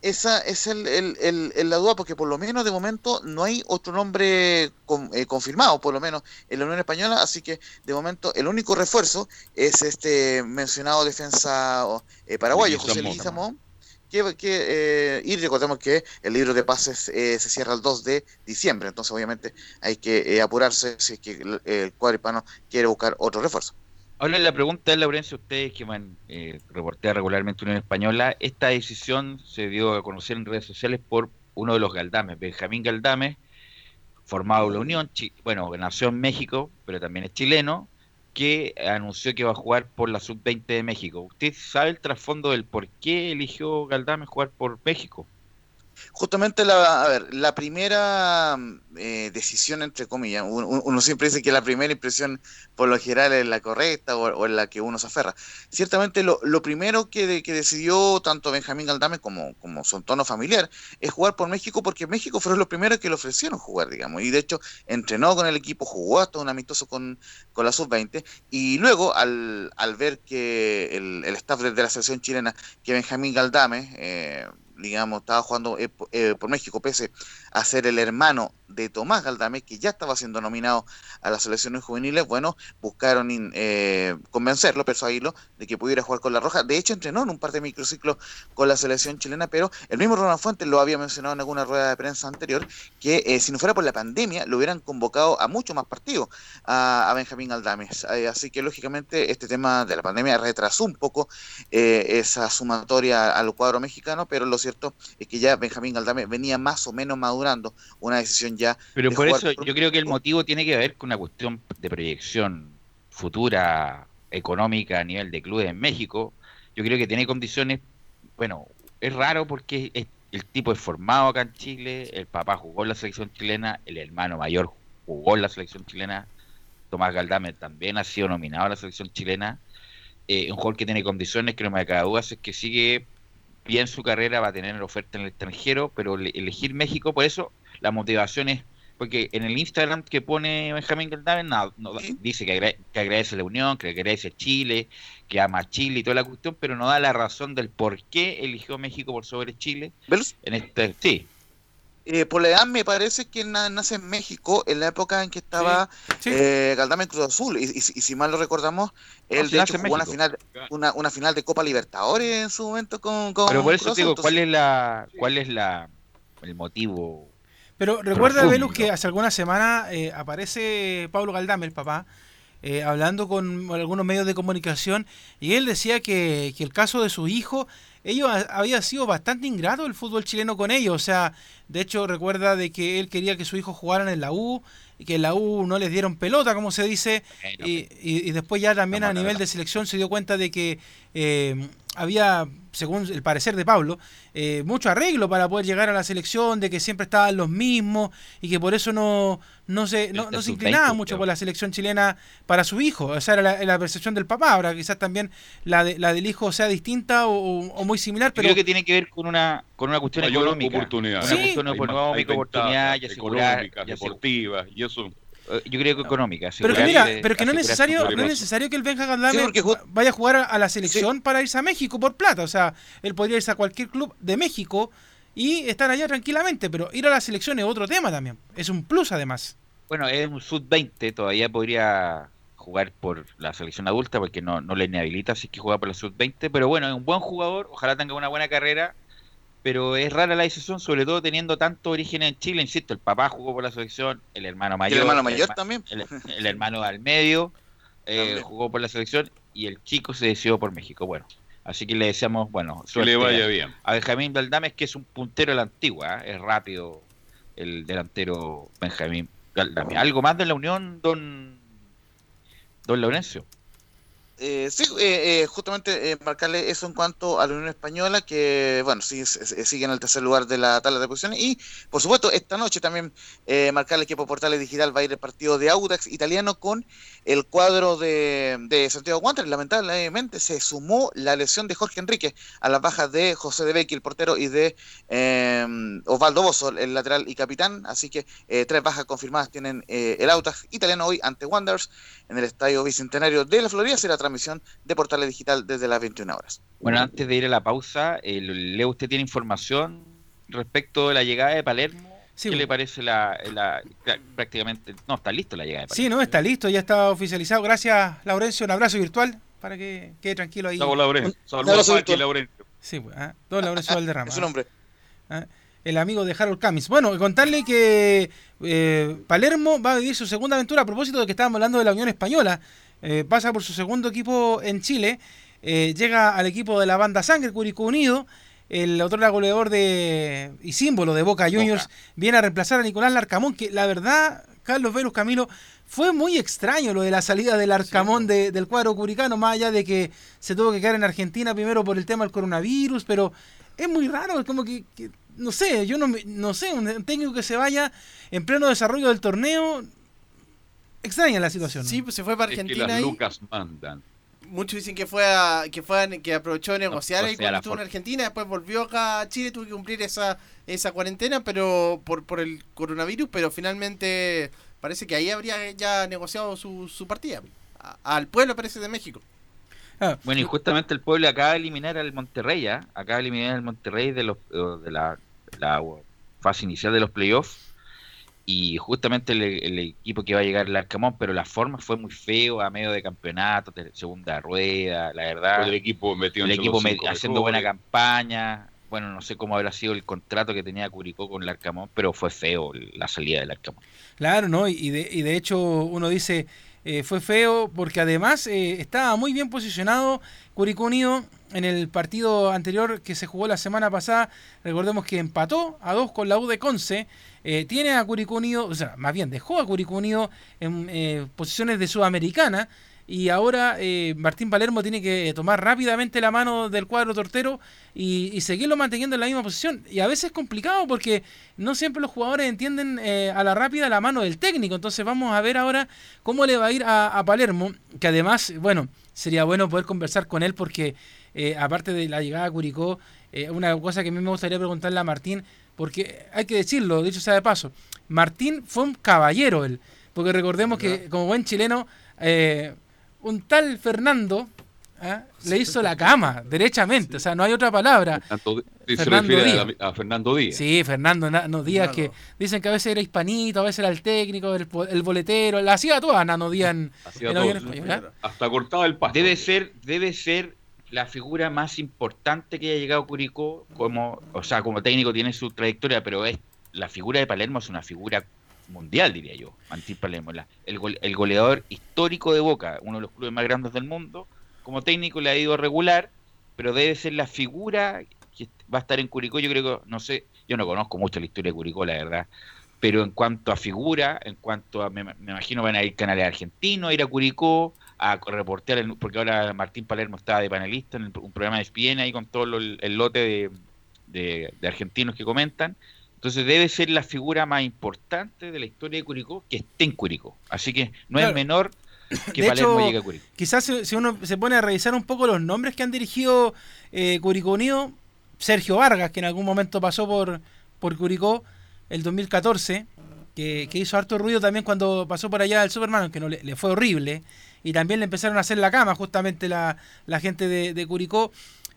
Esa es el, el- el- la duda, porque por lo menos de momento no hay otro nombre con- eh, confirmado, por lo menos en la Unión Española, así que de momento el único refuerzo es este mencionado defensa eh, paraguayo, José. Leguizamón, que, que, eh, y recordemos que el libro de pases eh, se cierra el 2 de diciembre, entonces obviamente hay que eh, apurarse si es que el, el cuadro hispano quiere buscar otro refuerzo. Ahora la pregunta es, Laurencio, ustedes que van eh, reportear regularmente Unión Española, esta decisión se dio a conocer en redes sociales por uno de los Galdames, Benjamín Galdames, formado en la Unión, bueno, nació en México, pero también es chileno, que anunció que va a jugar por la Sub-20 de México. ¿Usted sabe el trasfondo del por qué eligió Galdames jugar por México? Justamente la, a ver, la primera eh, decisión, entre comillas, un- un- uno, siempre dice que la primera impresión por lo general es la correcta o, o la que uno se aferra. Ciertamente lo, lo primero que, que decidió tanto Benjamín Galdame como, como su entorno familiar es jugar por México porque México fueron los primeros que le ofrecieron jugar, digamos, y de hecho entrenó con el equipo, jugó hasta un amistoso con, con la sub-20 y luego al, al ver que el, el staff de la selección chilena, que Benjamín Galdame, eh, digamos, estaba jugando eh, eh, por México, pese a ser el hermano de Tomás Galdame, que ya estaba siendo nominado a las selecciones juveniles, bueno, buscaron eh, convencerlo, persuadirlo de que pudiera jugar con la Roja. De hecho, entrenó en un par de microciclos con la selección chilena, pero el mismo Ronald Fuentes lo había mencionado en alguna rueda de prensa anterior, que eh, si no fuera por la pandemia, lo hubieran convocado a mucho más partidos a, Benjamín Galdames. Eh, así que, lógicamente, este tema de la pandemia retrasó un poco esa sumatoria al cuadro mexicano, pero lo cierto es que ya Benjamín Galdame venía más o menos una decisión ya. Pero de por eso por yo creo que el motivo tiene que ver con una cuestión de proyección futura económica a nivel de clubes en México. Yo creo que tiene condiciones, bueno, es raro porque es- el tipo es formado acá en Chile, el papá jugó en la selección chilena, el hermano mayor jugó en la selección chilena, Tomás Galdame también ha sido nominado a la selección chilena, eh, un jugador que tiene condiciones, que no me cabe duda, es que sigue bien su carrera, va a tener oferta en el extranjero, pero le- elegir México, por eso la motivación es, porque en el Instagram que pone Benjamín Galdame no, dice que, agra- que agradece la Unión, que agradece Chile, que ama Chile y toda la cuestión, pero no da la razón del por qué eligió México por sobre Chile. En este, sí, eh, por la edad me parece que na- nace en México en la época en que estaba Sí. eh, Galdame en Cruz Azul. Y, y si- y si mal lo recordamos, él sí de hecho jugó una final, una, una final de Copa Libertadores en su momento con, con pero por eso Cruz te digo. ¿cuál es la, cuál es la, el motivo Pero recuerda, Velus, que hace algunas semanas eh, aparece Pablo Galdame, el papá, eh, hablando con algunos medios de comunicación y él decía que, que el caso de su hijo, ellos había sido bastante ingrato el fútbol chileno con ellos. O sea, de hecho recuerda de que él quería que su hijo jugaran en la U y que en la U no les dieron pelota, como se dice, y, y, después ya también a nivel de selección se dio cuenta de que eh, había, según el parecer de Pablo, eh, mucho arreglo para poder llegar a la selección, de que siempre estaban los mismos y que por eso no, no se, no, se inclinaba mucho por la selección chilena para su hijo. Esa era la, percepción del papá. Ahora quizás también la, de, la del hijo sea distinta o, muy similar. Pero... creo que tiene que ver con una, con una cuestión económica. Oportunidad. Una cuestión económica, oportunidad y asegurar, deportiva y eso yo creo que económica. Pero que mira, pero que no es necesario, no es necesario que el Benja Galdame vaya a jugar a la selección para irse a México por plata. O sea, él podría irse a cualquier club de México y estar allá tranquilamente, pero ir a la selección es otro tema también. Es un plus además. Bueno, es un sub-20, todavía podría jugar por la selección adulta porque no, no le inhabilita, así que juega por la sub-20, pero bueno, es un buen jugador, ojalá tenga una buena carrera pero es rara la decisión, sobre todo teniendo tanto origen en Chile. Insisto, el papá jugó por la selección, el hermano mayor. el hermano mayor también. [laughs] El, hermano al medio eh, jugó por la selección y el chico se decidió por México. Bueno, así que le deseamos, bueno, suerte le vaya bien. A Benjamín Valdames, que es un puntero de la antigua, ¿eh? es rápido el delantero Benjamín Valdames. ¿Algo más de la Unión, don, don Laurencio? Eh, sí, eh, eh, justamente eh, marcarle eso en cuanto a la Unión Española, que bueno, sí, sigue en el tercer lugar de la tabla de posiciones. Y por supuesto, esta noche también marcarle que por Portales Digital va a ir el partido de Audax italiano con el cuadro de, Santiago Wanderers. Lamentablemente se sumó la lesión de Jorge Enrique a las bajas de José de Becky, el portero, y de Osvaldo Bozo, el lateral y capitán. Así que tres bajas confirmadas tienen el Audax italiano hoy ante Wanderers en el Estadio Bicentenario de la Florida. Será transmisión de Portales Digital desde las 21 horas. Bueno, antes de ir a la pausa, eh, Leo, ¿usted tiene información respecto de la llegada de Palermo? ¿Qué le parece la, prácticamente no está listo la llegada de Palermo? Sí, no está listo, ya está oficializado. Gracias, Laurencio, un abrazo virtual para que quede tranquilo ahí. Saludos, Laurencio. Saludos, Laurencio. Sí, pues, ¿ah? don Laurencio [laughs] Valderrama. es su nombre. ¿Ah? el amigo de Harold Camis. Bueno, contarle que eh, Palermo va a vivir su segunda aventura a propósito de que estábamos hablando de la Unión Española. Eh, pasa por su segundo equipo en Chile, eh, llega al equipo de la banda Sangre, Curicó Unido. El otro goleador de, y símbolo de Boca Juniors viene a reemplazar a Nicolás Larcamón, que la verdad, Carlos Velus Camilo, fue muy extraño lo de la salida del Arcamón del cuadro curicano, más allá de que se tuvo que quedar en Argentina primero por el tema del coronavirus, pero es muy raro, es como que no sé, yo no, no sé, un técnico que se vaya en pleno desarrollo del torneo, extraña la situación. Sí, pues se fue para Argentina. las Lucas mandan. Muchos dicen que fue a, que fue que aprovechó de negociar y cuando estuvo en Argentina, después volvió acá a Chile, tuvo que cumplir esa, esa cuarentena, pero por, por el coronavirus, pero finalmente parece que ahí habría ya negociado su, su partida. al pueblo parece de México. Ah, bueno, y justamente el pueblo acaba de eliminar al Monterrey, ¿eh? acaba de eliminar al Monterrey de los de la la fase inicial de los playoffs y justamente el, equipo que va a llegar el Arcamón, pero la forma fue muy feo a medio de campeonato, de segunda rueda, la verdad. el equipo metió el equipo haciendo buena campaña. Bueno, no sé cómo habrá sido el contrato que tenía Curicó con el Arcamón, pero fue feo la salida del Arcamón. Claro, ¿no? Y de, y de hecho uno dice, eh, fue feo porque además eh, estaba muy bien posicionado Curicó Unido en el partido anterior que se jugó la semana pasada, recordemos que empató a dos con la U de Conce, eh, tiene a Curicó Unido, o sea, más bien dejó a Curicó Unido en eh, posiciones de Sudamericana, y ahora eh, Martín Palermo tiene que tomar rápidamente la mano del cuadro tortero y, seguirlo manteniendo en la misma posición. Y a veces es complicado porque no siempre los jugadores entienden a la rápida la mano del técnico. Entonces vamos a ver ahora cómo le va a ir a, a Palermo, que además, bueno, sería bueno poder conversar con él porque eh, aparte de la llegada a Curicó, eh, una cosa que a mí me gustaría preguntarle a Martín, porque hay que decirlo, dicho sea de paso, Martín fue un caballero él, porque recordemos que como buen chileno, eh, un tal Fernando ¿ah? le hizo la cama, [laughs] derechamente, o sea, no hay otra palabra. Fernando, Díaz. A, Fernando Díaz. Sí, Fernando no, Díaz, que dicen que a veces era hispanito, a veces era el técnico, el, boletero, la hacía toda Nano Díaz en, [laughs] Hasta cortaba el pasto. Debe ser, debe ser la figura más importante que haya llegado Curicó, como, o sea, como técnico tiene su trayectoria, pero es la figura de Palermo es una figura mundial, diría yo, Martín Palermo, el, el goleador histórico de Boca, uno de los clubes más grandes del mundo. Como técnico le ha ido regular, pero debe ser la figura que va a estar en Curicó. Yo creo que, no sé, yo no conozco mucho la historia de Curicó, la verdad, pero en cuanto a figura, en cuanto a, me, imagino van a ir canales argentinos, a ir a Curicó, a reportear, porque ahora Martín Palermo está de panelista en un programa de ESPN ahí con todo el, lote de, argentinos que comentan. Entonces debe ser la figura más importante de la historia de Curicó que esté en Curicó. Así que no es menor [coughs] que Palermo llegue a Curicó. Quizás si, uno se pone a revisar un poco los nombres que han dirigido eh, Curicó Unido, Sergio Vargas, que en algún momento pasó por, por Curicó, el 2014, que, hizo harto ruido también cuando pasó por allá el Superman, que no le, fue horrible, y también le empezaron a hacer la cama justamente la, la gente de, de Curicó.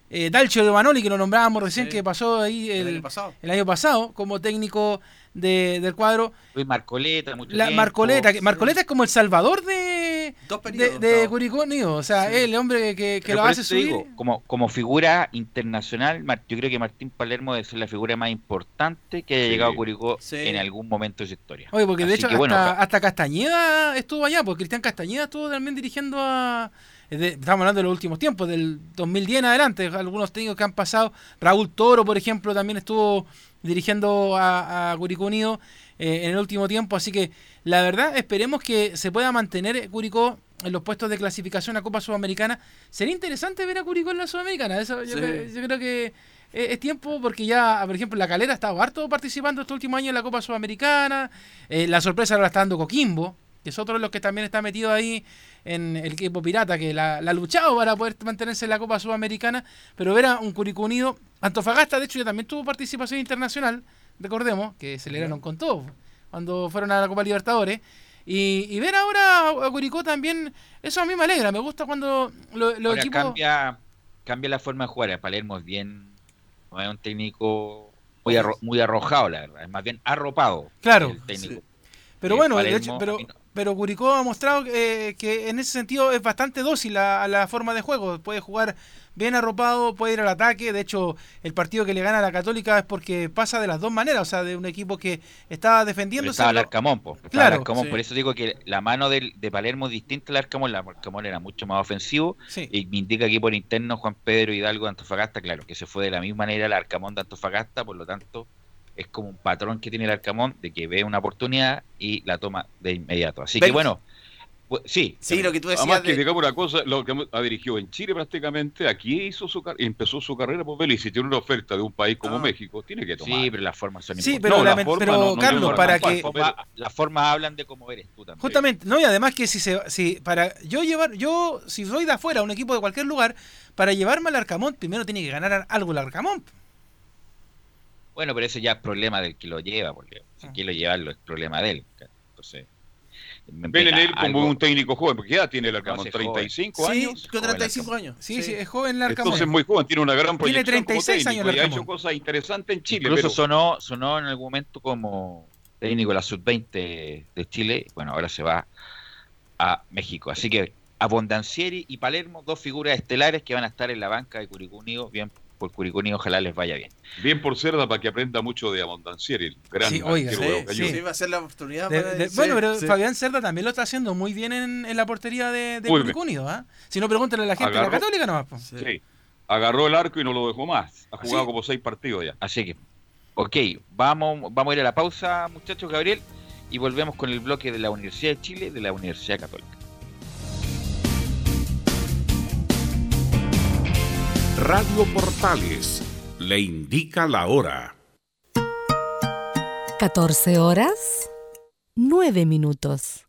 Eh, Dalcio de Banoli, que lo nombrábamos recién, que pasó ahí el, el, año pasado. como técnico de, del cuadro. Luis Marcoleta, mucho la, Marcoleta, Marcoleta es como el salvador de, de, de Curicó o sea, el hombre que, que lo hace subir. como, como figura internacional, yo creo que Martín Palermo debe ser la figura más importante que haya llegado a Curicó en algún momento de su historia. Oye, porque de hecho hasta, hasta Castañeda estuvo allá, porque Cristian Castañeda estuvo también dirigiendo a estamos hablando de los últimos tiempos, del 2010 en adelante, algunos técnicos que han pasado, Raúl Toro, por ejemplo, también estuvo dirigiendo a, a Curicó Unido eh, en el último tiempo, así que la verdad esperemos que se pueda mantener Curicó en los puestos de clasificación a Copa Sudamericana. Sería interesante ver a Curicó en la Sudamericana, eso yo, creo, que es tiempo porque ya, por ejemplo, la Calera ha estado harto participando este último año en la Copa Sudamericana, eh, la sorpresa la está dando Coquimbo, que es otro de los que también está metido ahí en el equipo pirata, que la, ha luchado para poder mantenerse en la Copa Sudamericana, pero ver a un Curicó Unido, Antofagasta, de hecho, ya también tuvo participación internacional, recordemos, que celebraron con todo cuando fueron a la Copa Libertadores. Y, ver ahora a Curicó también, eso a mí me alegra, me gusta cuando los equipos... Cambia, cambia la forma de jugar, Palermo es bien, no es un técnico muy, muy arrojado, la verdad, es más bien arropado. Claro. Pero bueno, de hecho, pero, pero Curicó ha mostrado que en ese sentido es bastante dócil a, la forma de juego. Puede jugar bien arropado, puede ir al ataque. De hecho, el partido que le gana a la Católica es porque pasa de las dos maneras. O sea, de un equipo que estaba defendiendo. Estaba el Arcamón, claro. Por eso digo que la mano de, Palermo es distinta al Arcamón. El Arcamón era mucho más ofensivo. Y me indica aquí por interno Juan Pedro Hidalgo de Antofagasta, claro, que se fue de la misma manera el Arcamón de Antofagasta. Por lo tanto, es como un patrón que tiene el Arcamón de que ve una oportunidad y la toma de inmediato. Así que bueno, pues, sí. Sí, lo que tú decías. Además, que digamos una cosa, lo que ha dirigido en Chile prácticamente, aquí hizo su empezó su carrera por Belice. Si tiene una oferta de un país como ah. México, tiene que tomar. Sí, pero las formas son Sí, pero, pero Carlos, para que. Las formas hablan de cómo eres tú también. Justamente, no, y además que si se. Si, para yo llevar. Yo, si soy de afuera, un equipo de cualquier lugar, para llevarme al Arcamón, primero tiene que ganar algo el Arcamón. Bueno, pero ese ya es problema del que lo lleva, porque si ah. quiere llevarlo es problema de él. Entonces, Ven en él como un técnico joven, porque ya tiene el Arcamón, 35 años. Sí, 35 años. Sí, sí, es joven el Arcamón. Entonces muy joven, tiene una gran proyección Tiene 36 años el Y ha hecho cosas interesantes en Chile. Incluso sonó, sonó en algún momento como técnico de la Sub-20 de Chile. Bueno, ahora se va a México. Así que Abondancieri y Palermo, dos figuras estelares que van a estar en la banca de Curicó Unido, bien por Curicuni ojalá les vaya bien. Bien por Cerda para que aprenda mucho de Abondancieri, gran sí, oiga, sí, sí, va a ser la oportunidad. bueno, pero Fabián Cerda también lo está haciendo muy bien en, la portería de, de ¿ah? Si no, pregúntenle a la gente de la Católica nomás. Sí. agarró el arco y no lo dejó más. Ha jugado como seis partidos ya. Así que, ok, vamos, vamos a ir a la pausa, muchachos, Gabriel, y volvemos con el bloque de la Universidad de Chile, de la Universidad Católica. Radio Portales le indica la hora. 14 horas, 9 minutos.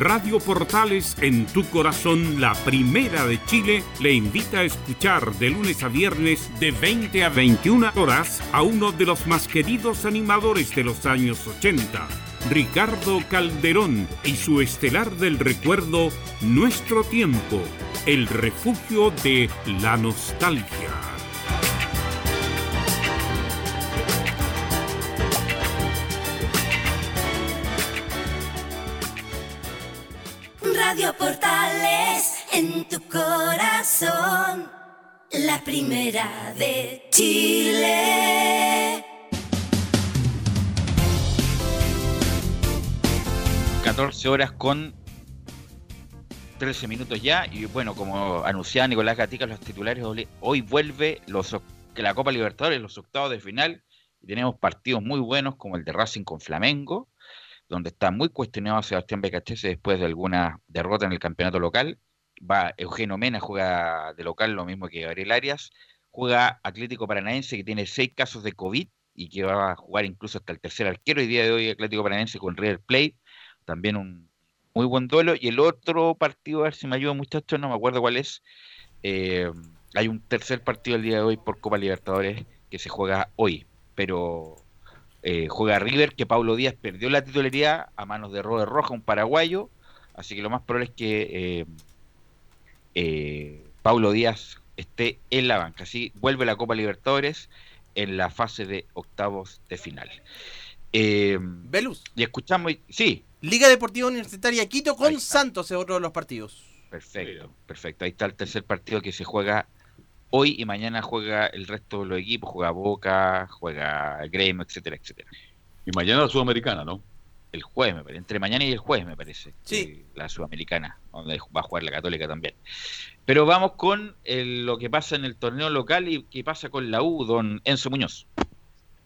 Radio Portales en tu corazón, la primera de Chile, le invita a escuchar de lunes a viernes de 20 a 21 horas a uno de los más queridos animadores de los años 80, Ricardo Calderón y su estelar del recuerdo Nuestro Tiempo, el refugio de la nostalgia. Radio Portales en tu corazón, la primera de Chile. 14 horas con 13 minutos ya y bueno, como anunciaba Nicolás Gatica, los titulares hoy vuelve los, la Copa Libertadores, los octavos de final y tenemos partidos muy buenos como el de Racing con Flamengo, donde está muy cuestionado Sebastián Becachese después de alguna derrota en el campeonato local. Va Eugenio Mena, juega de local, lo mismo que Gabriel Arias. Juega Atlético Paranaense, que tiene seis casos de COVID y que va a jugar incluso hasta el tercer arquero. Y día de hoy Atlético Paranaense con River Plate, también un muy buen duelo. Y el otro partido, a ver si me ayuda muchachos, no me acuerdo cuál es. Eh, hay un tercer partido el día de hoy por Copa Libertadores que se juega hoy, pero eh, juega River, que Pablo Díaz perdió la titularidad a manos de Robert Roja, un paraguayo. Así que lo más probable es que eh, eh, Pablo Díaz esté en la banca. Así vuelve la Copa Libertadores en la fase de octavos de final. Velus. Y escuchamos, sí. Liga Deportiva Universitaria Quito con Santos es otro de los partidos. Perfecto, perfecto. Ahí está el tercer partido que se juega hoy y mañana juega el resto de los equipos, juega Boca, juega Grêmio, etcétera, etcétera. Y mañana la Sudamericana, ¿no? El jueves, me parece. Entre mañana y el jueves, me parece. Sí. La Sudamericana, donde va a jugar la Católica también. Pero vamos con lo que pasa en el torneo local y qué pasa con la U, don Enzo Muñoz.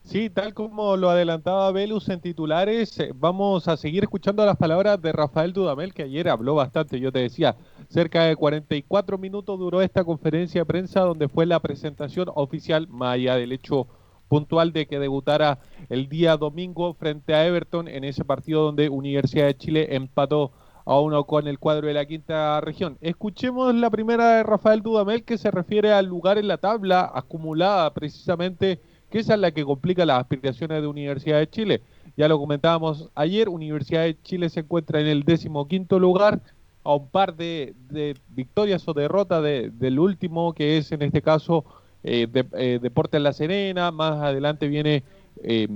Sí, tal como lo adelantaba Velus en titulares, eh, vamos a seguir escuchando las palabras de Rafael Dudamel, que ayer habló bastante. Yo te decía, cerca de 44 minutos duró esta conferencia de prensa donde fue la presentación oficial, más del hecho puntual de que debutara el día domingo frente a Everton en ese partido donde Universidad de Chile empató a uno con el cuadro de la quinta región. Escuchemos la primera de Rafael Dudamel que se refiere al lugar en la tabla acumulada precisamente que esa es la que complica las aspiraciones de Universidad de Chile. Ya lo comentábamos ayer, Universidad de Chile se encuentra en el décimo quinto lugar, a un par de, de victorias o derrotas de- del último, que es en este caso eh, eh, Deportes La Serena. Más adelante viene eh,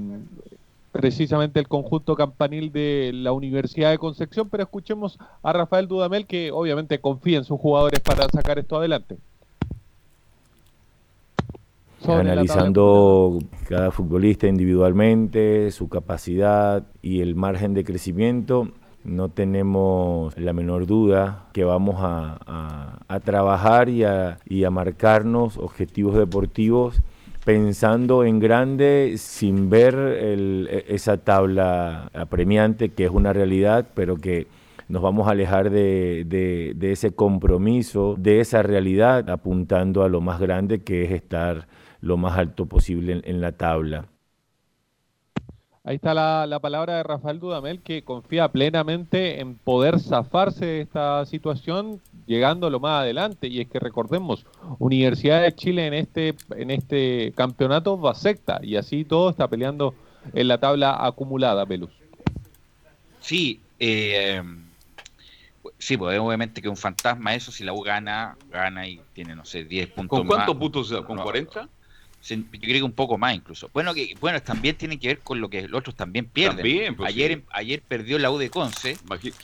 precisamente el conjunto campanil de la Universidad de Concepción, pero escuchemos a Rafael Dudamel que obviamente confía en sus jugadores para sacar esto adelante. Analizando cada futbolista individualmente, su capacidad y el margen de crecimiento, no tenemos la menor duda que vamos a, a- a trabajar y a, y a marcarnos objetivos deportivos pensando en grande sin ver el- e- esa tabla apremiante que es una realidad, pero que nos vamos a alejar de, de- de ese compromiso, de esa realidad, apuntando a lo más grande que es estar lo más alto posible en- en la tabla. Ahí está la, la palabra de Rafael Dudamel que confía plenamente en poder zafarse de esta situación llegando lo más adelante. Y es que recordemos, Universidad de Chile en este, en este campeonato va secta y así todo está peleando en la tabla acumulada, Velus. Sí, eh, sí, pues obviamente que un fantasma eso, si la U gana, gana y tiene, no sé, 10 puntos ¿Con cuántos más. puntos? ¿Con No, 40? Yo creo que un poco más incluso. Bueno, que bueno también tiene que ver con lo que los otros también pierden. También, pues, ayer, sí. ayer perdió la U de Conce,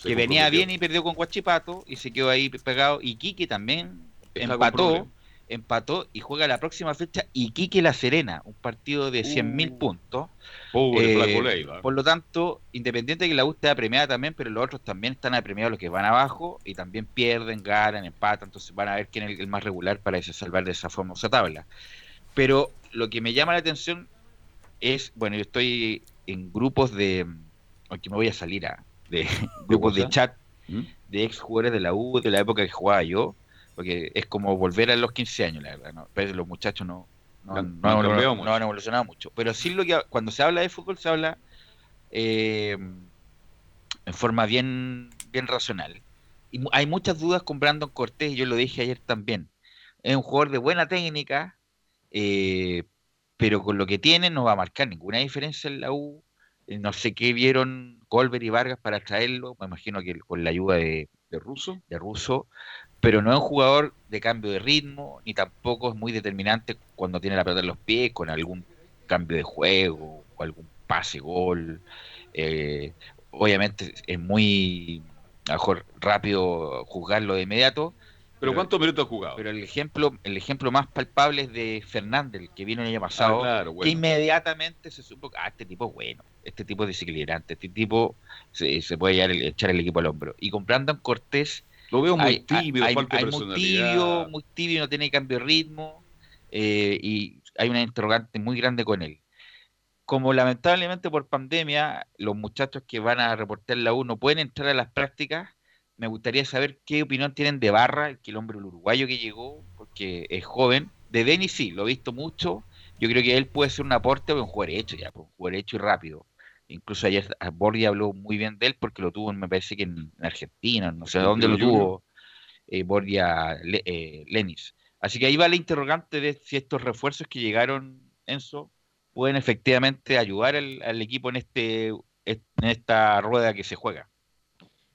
que venía bien y perdió con Guachipato y se quedó ahí pegado. Y Quique también Está empató, empató y juega la próxima fecha Iquique La Serena, un partido de 100.000 Uh. puntos. Pobre Eh, por lo tanto, independiente de que la U esté apremiada también, pero los otros también están apremiados los que van abajo y también pierden, ganan, empatan, entonces van a ver quién es el, el más regular para ese salvar de esa famosa tabla. Pero lo que me llama la atención es, bueno, yo estoy en grupos de, aunque me voy a salir a, de grupos [laughs] de chat ¿Mm? de ex jugadores de la U, de la época que jugaba yo, porque es como volver a los 15 años, la verdad, ¿no? Pero los muchachos no, no, Han- no no evolucionado mucho. Pero sí lo que cuando se habla de fútbol se habla eh, en forma bien, bien racional. Y hay muchas dudas con Brandon Cortés, y yo lo dije ayer también. Es un jugador de buena técnica, eh, pero con lo que tiene no va a marcar ninguna diferencia en la U. Eh, No sé qué vieron Colbert y Vargas para traerlo, me imagino que con la ayuda de, ¿De ruso? de Russo, pero no es un jugador de cambio de ritmo, ni tampoco es muy determinante cuando tiene la pelota en los pies, con algún cambio de juego o algún pase gol. Eh, obviamente es muy mejor rápido juzgarlo de inmediato. ¿Pero cuántos minutos ha jugado? Pero el ejemplo, el ejemplo más palpable es de Fernández, el que vino el año pasado, Ah, claro, que inmediatamente se supo que ah, este tipo es bueno, este tipo es desequilibrante, este tipo se, se puede llevar el- echar el equipo al hombro. Y con Brandon Cortés Lo veo muy hay- tibio, hay- falta de hay muy tibio, muy tibio, no tiene cambio de ritmo eh, y hay una interrogante muy grande con él. Como lamentablemente por pandemia los muchachos que van a reportar la U no pueden entrar a las prácticas, me gustaría saber qué opinión tienen de Barra, que el hombre uruguayo que llegó, porque es joven. De Denis sí, lo he visto mucho. Yo creo que él puede ser un aporte, pero un jugador hecho ya, pues, un jugador hecho y rápido. Incluso ayer Bordi habló muy bien de él porque lo tuvo, me parece que en, en Argentina, no sé dónde lo tuvo eh, Borja Le- eh, Lenis. Así que ahí va la interrogante de si estos refuerzos que llegaron, Enzo, pueden efectivamente ayudar al, al equipo en este en esta rueda que se juega.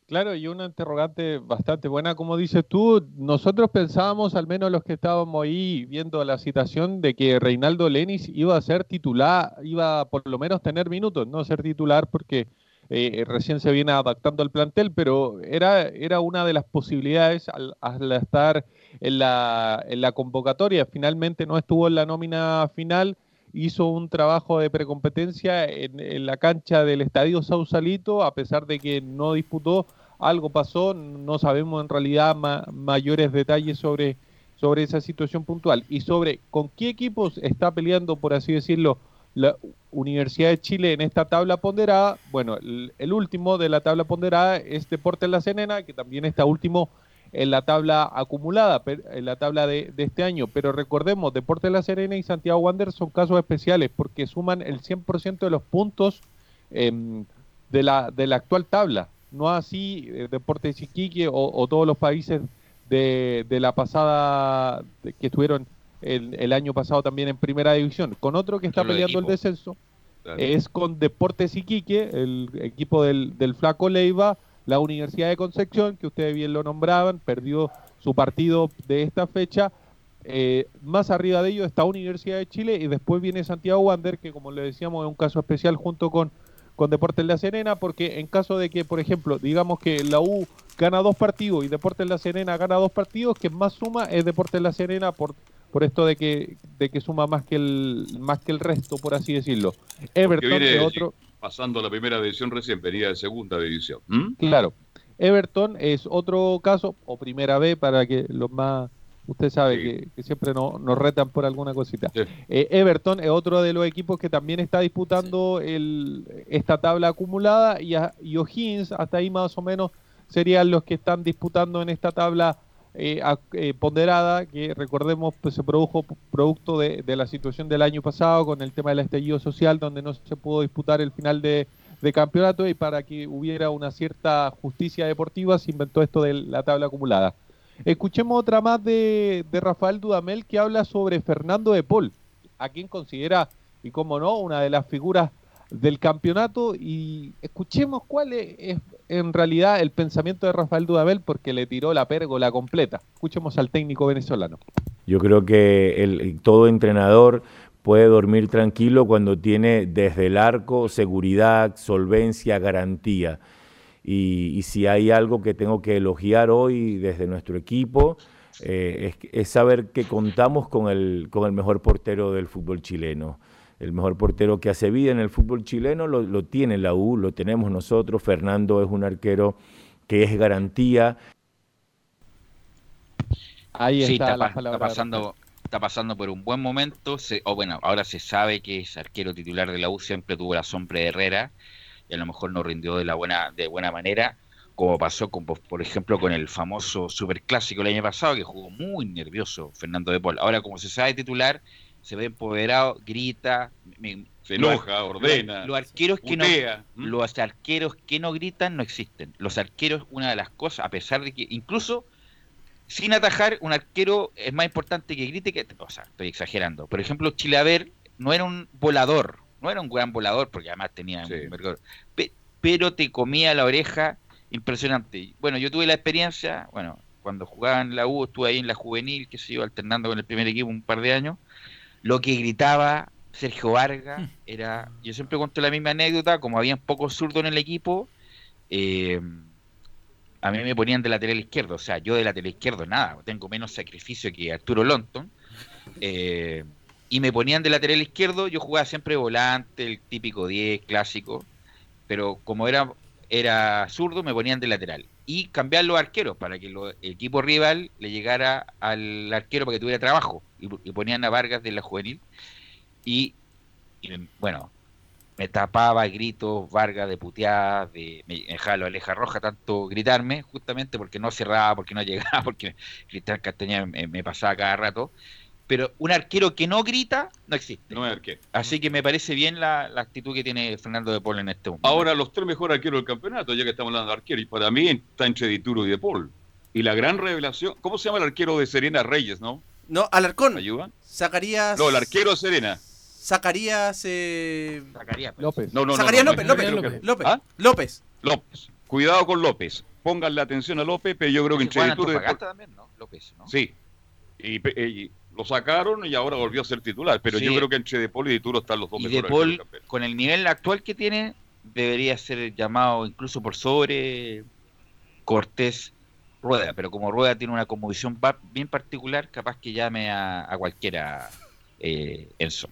Claro, y una interrogante bastante buena, como dices tú, nosotros pensábamos, al menos los que estábamos ahí viendo la citación, de que Reinaldo Lenis iba a ser titular, iba a por lo menos tener minutos, no ser titular porque eh, recién se viene adaptando al plantel, pero era, era una de las posibilidades al, al estar en la, en la convocatoria. Finalmente no estuvo en la nómina final, hizo un trabajo de precompetencia en, la cancha del Estadio Sausalito, a pesar de que no disputó, algo pasó, no sabemos en realidad ma- mayores detalles sobre, sobre esa situación puntual y sobre con qué equipos está peleando, por así decirlo, la Universidad de Chile en esta tabla ponderada. Bueno, el, el último de la tabla ponderada es Deportes La Serena, que también está último en la tabla acumulada, en la tabla de, de este año. Pero recordemos, Deportes La Serena y Santiago Wander son casos especiales porque suman el 100% de los puntos em, de, la, de la actual tabla. No así eh, Deportes Iquique o, o todos los países de, de la pasada, de- que estuvieron el, el año pasado también en primera división. Con otro que está Solo peleando el descenso Claro. es con Deportes Iquique, el equipo del, del Flaco Leiva, la Universidad de Concepción, que ustedes bien lo nombraban, perdió su partido de esta fecha. Eh, más arriba de ello está Universidad de Chile y después viene Santiago Wander, que como le decíamos es un caso especial junto con, con Deportes La Serena, porque en caso de que, por ejemplo, digamos que la U gana dos partidos y Deportes La Serena gana dos partidos, que más suma es Deportes La Serena por, por esto de que, de que suma más que el más que el resto, por así decirlo. Everton viene otro. Pasando la primera división recién, venía de segunda división. Claro. Everton es otro caso, o primera vez, para que los más. Usted sabe que, que siempre no- nos retan por alguna cosita. Eh, Everton es otro de los equipos que también está disputando el, esta tabla acumulada y, a- y O'Higgins, hasta ahí más o menos, serían los que están disputando en esta tabla eh, eh, ponderada, que recordemos pues, se produjo producto de, la situación del año pasado con el tema del estallido social, donde no se pudo disputar el final de, de campeonato y para que hubiera una cierta justicia deportiva se inventó esto de la tabla acumulada. Escuchemos otra más de, de Rafael Dudamel que habla sobre Fernando de Paul, a quien considera, y como no, una de las figuras del campeonato. Y escuchemos cuál es, en realidad el pensamiento de Rafael Dudamel porque le tiró la pérgola completa. Escuchemos al técnico venezolano. Yo creo que el, todo entrenador puede dormir tranquilo cuando tiene desde el arco seguridad, solvencia, garantía. Y, y si hay algo que tengo que elogiar hoy desde nuestro equipo, eh, es, es saber que contamos con el, con el mejor portero del fútbol chileno. El mejor portero que hace vida en el fútbol chileno lo, lo tiene la U, lo tenemos nosotros. Fernando es un arquero que es garantía. Ahí Sí, está, está, la pa- palabra está de pasando, está pasando por un buen momento. se- o bueno, ahora se sabe que es arquero titular de la U, siempre tuvo la sombra de Herrera y a lo mejor no rindió de la buena, de buena manera, como pasó con, por ejemplo con el famoso superclásico el año pasado, que jugó muy nervioso Fernando de Paul. Ahora, como se sabe titular, se ve empoderado, grita, me- Se enoja, ordena, Los arqueros que no, los arqueros que no gritan no existen. Los arqueros, una de las cosas, a pesar de que incluso sin atajar, un arquero es más importante que grite que. O sea, estoy exagerando. Por ejemplo, Chilaver no era un volador, no era un gran volador, porque además tenía un mercado, pe- pero te comía la oreja impresionante. Bueno, yo tuve la experiencia, bueno, cuando jugaba en la U, estuve ahí en la juvenil, que se iba alternando con el primer equipo un par de años. Lo que gritaba Sergio Vargas era. Yo siempre cuento la misma anécdota, como habían pocos zurdos en el equipo. eh, a mí me ponían de lateral izquierdo, o sea, yo de lateral izquierdo nada, tengo menos sacrificio que Arturo Lonton. eh, y me ponían de lateral izquierdo, yo jugaba siempre volante, el típico 10 clásico, pero como era era zurdo, me ponían de lateral. Y cambiar los arqueros para que lo- el equipo rival le llegara al arquero para que tuviera trabajo. Y, y ponían a Vargas de la juvenil. Y, y, bueno, me tapaba gritos, Vargas de puteadas, de me dejaba la aleja roja, tanto gritarme, justamente porque no cerraba, porque no [laughs] llegaba, porque Cristian Castañeda me, me pasaba cada rato. Pero un arquero que no grita no existe. No es arquero. Así que me parece bien la, la actitud que tiene Fernando de Paul en este momento. Ahora, los tres mejores arqueros del campeonato, ya que estamos hablando de arqueros, y para mí está entre Dituro y De Paul. Y la gran revelación, ¿cómo se llama el arquero de Serena Reyes, no? No, Alarcón. ¿Ayuda? Zacarías. No, el arquero de Serena. Zacarías. Eh... López. No, no, no, Zacarías no, López, no, López, no, López, no. López, ¿Ah? López. López. Cuidado con López. Pónganle atención a López, pero yo creo que Dituro y De Paul. También, ¿no? López, ¿no? Sí. Y, pe- y lo sacaron y ahora volvió a ser titular. Pero Sí. yo creo que entre De Paul y Dituro están los dos Y De mejores. Paul, del campeonato. con el nivel actual que tiene, debería ser llamado incluso por sobre Cortés Rueda. Pero como Rueda tiene una conmovisión bien particular, capaz que llame a, a cualquiera eh, Enzo.